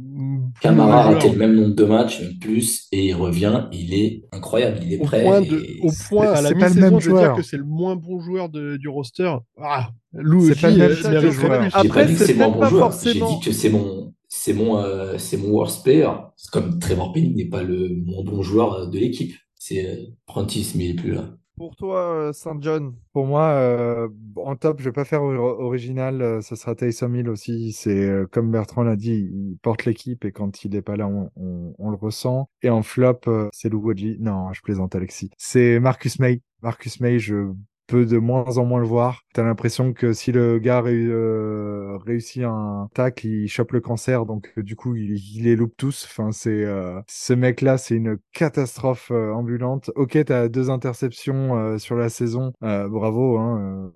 Camara a raté le même nombre de matchs, même plus, et il revient, il est incroyable, il est
Au
prêt.
point, de,
et
au point à la
pas
mi-saison
même
de dire que c'est le moins bon joueur de- du roster. Ah, Lou
C'est pas le même
euh,
pas dit que
c'est
c'est mon
peut-être
bon
pas
joueur. J'ai
forcément-
dit que c'est mon, c'est mon, euh, c'est mon worst player. Comme Trevor Penning n'est pas le mon bon joueur de l'équipe. C'est euh, Prentice, mais il est plus là.
Pour toi, euh, Saint John,
Pour moi, euh, en top, je vais pas faire or- original, euh, ce sera Taysom Hill aussi. C'est euh, comme Bertrand l'a dit, il porte l'équipe et quand il est pas là, on, on- le ressent. Et en flop, c'est Lou. Non, je plaisante, Alexis. C'est Marcus May. Marcus May, je de moins en moins le voir. T'as l'impression que si le gars euh, réussit un tacle, il chope le cancer, donc euh, du coup, il, les loupe tous. Enfin, c'est euh, ce mec-là, c'est une catastrophe euh, ambulante. Ok, t'as deux interceptions sur la saison, bravo. Hein,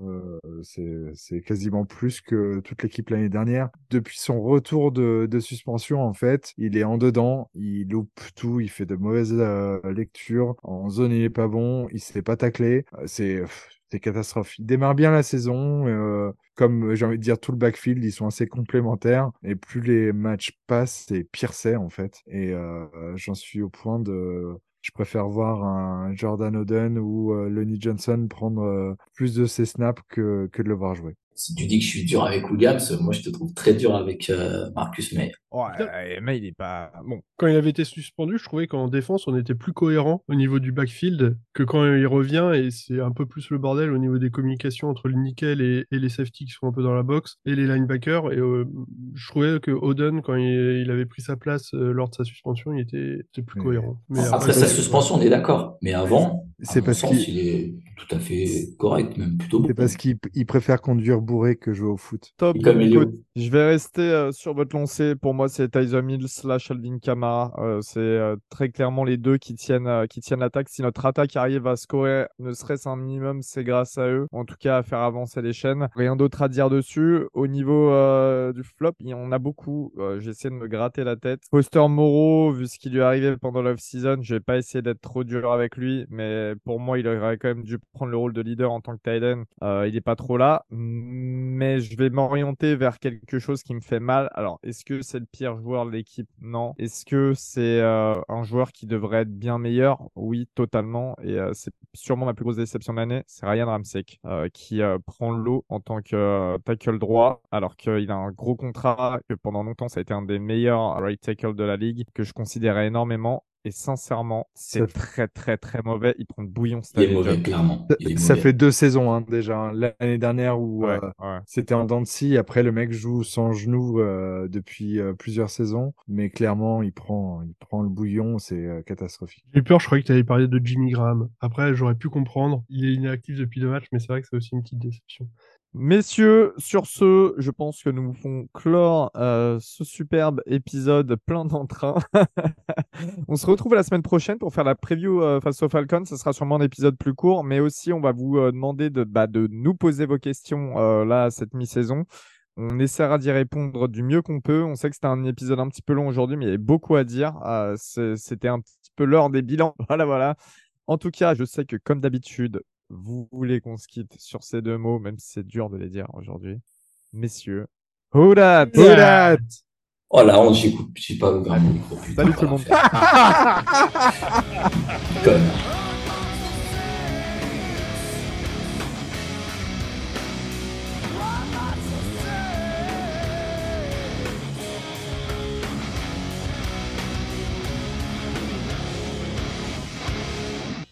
c'est quasiment plus que toute l'équipe l'année dernière. Depuis son retour de, de suspension, en fait, il est en dedans, il loupe tout, il fait de mauvaises lectures. En zone, il est pas bon, il se fait pas. Euh, C'est c'est catastrophe. Il démarre bien la saison. euh, comme euh, j'ai envie de dire tout le backfield, ils sont assez complémentaires. Et plus les matchs passent, et pire c'est en fait. Et euh, j'en suis au point de... Je préfère voir un Jordan Oden ou euh, Lonnie Johnson prendre euh, plus de ses snaps que, que de le voir jouer.
Si tu dis que je suis dur avec Williams, moi je te trouve très dur avec euh, Marcus May.
ouais, mais il est pas bon.
Quand il avait été suspendu, je trouvais qu'en défense, on était plus cohérent au niveau du backfield que quand il revient et c'est un peu plus le bordel au niveau des communications entre le nickel et, et les safety qui sont un peu dans la box et les linebackers. Et euh, je trouvais que Oden, quand il, il avait pris sa place euh, lors de sa suspension, il était, était plus cohérent. Mais
Après sa suspension, on est d'accord. Mais avant,
C'est
mon
parce qu'il-
il est tout à fait correct, même plutôt bon.
C'est parce qu'il il préfère conduire bourré que jouer au foot.
Top. Je vais rester euh, sur votre lancée. Pour moi, c'est Tyson Hill slash Alvin Kamara. Euh, c'est euh, très clairement les deux qui tiennent, euh, qui tiennent l'attaque. Si notre attaque arrive à scorer, ne serait-ce un minimum, c'est grâce à eux. En tout cas, à faire avancer les chaînes. Rien d'autre à dire dessus. Au niveau euh, du flop, il y en a beaucoup. Euh, J'essaie de me gratter la tête. Foster Moreau, vu ce qui lui est arrivé pendant l'off-season, je vais pas essayer d'être trop dur avec lui. Mais pour moi, il aurait quand même dû prendre le rôle de leader en tant que tight end. Euh, il est pas trop là. Mais je vais m'orienter vers quelque chose qui me fait mal. Alors, est-ce que c'est le pire joueur de l'équipe? Non. Est-ce que c'est euh, un joueur qui devrait être bien meilleur? Oui, totalement. Et euh, c'est sûrement ma plus grosse déception de l'année. C'est Ryan Ramsek qui prend l'eau en tant que tackle droit, alors qu'il a un gros contrat, que pendant longtemps ça a été un des meilleurs right tackle de la ligue, que je considérais énormément. Et sincèrement, c'est très très très mauvais. Il prend le bouillon cette
Il est
année,
mauvais, clairement. Il est
Ça
mauvais.
fait deux saisons hein, déjà. hein. L'année dernière où
Ouais,
euh,
ouais.
c'était en dents de scie. Après, le mec joue sans genou euh, depuis euh, plusieurs saisons. Mais clairement, il prend, il prend le bouillon. C'est euh, catastrophique.
J'ai eu peur, je croyais que tu allais parler de Jimmy Graham. Après, j'aurais pu comprendre. Il est inactif depuis deux matchs, mais c'est vrai que c'est aussi une petite déception.
Messieurs, sur ce, je pense que nous pouvons clore euh, ce superbe épisode plein d'entrain. on se retrouve la semaine prochaine pour faire la preview euh, face aux Falcons. Ce sera sûrement un épisode plus court, mais aussi on va vous euh, demander de, bah, de nous poser vos questions euh, là cette mi-saison. On essaiera d'y répondre du mieux qu'on peut. On sait que c'était un épisode un petit peu long aujourd'hui, mais il y avait beaucoup à dire. Euh, c'était un petit peu l'heure des bilans. Voilà, voilà. En tout cas, je sais que comme d'habitude, vous voulez qu'on se quitte sur ces deux mots, même si c'est dur de les dire aujourd'hui. Messieurs, who dat?
Who dat
Oh la honte, j'écoute, j'ai pas ouvert mon micro. putain,
Salut tout le monde.
Connard.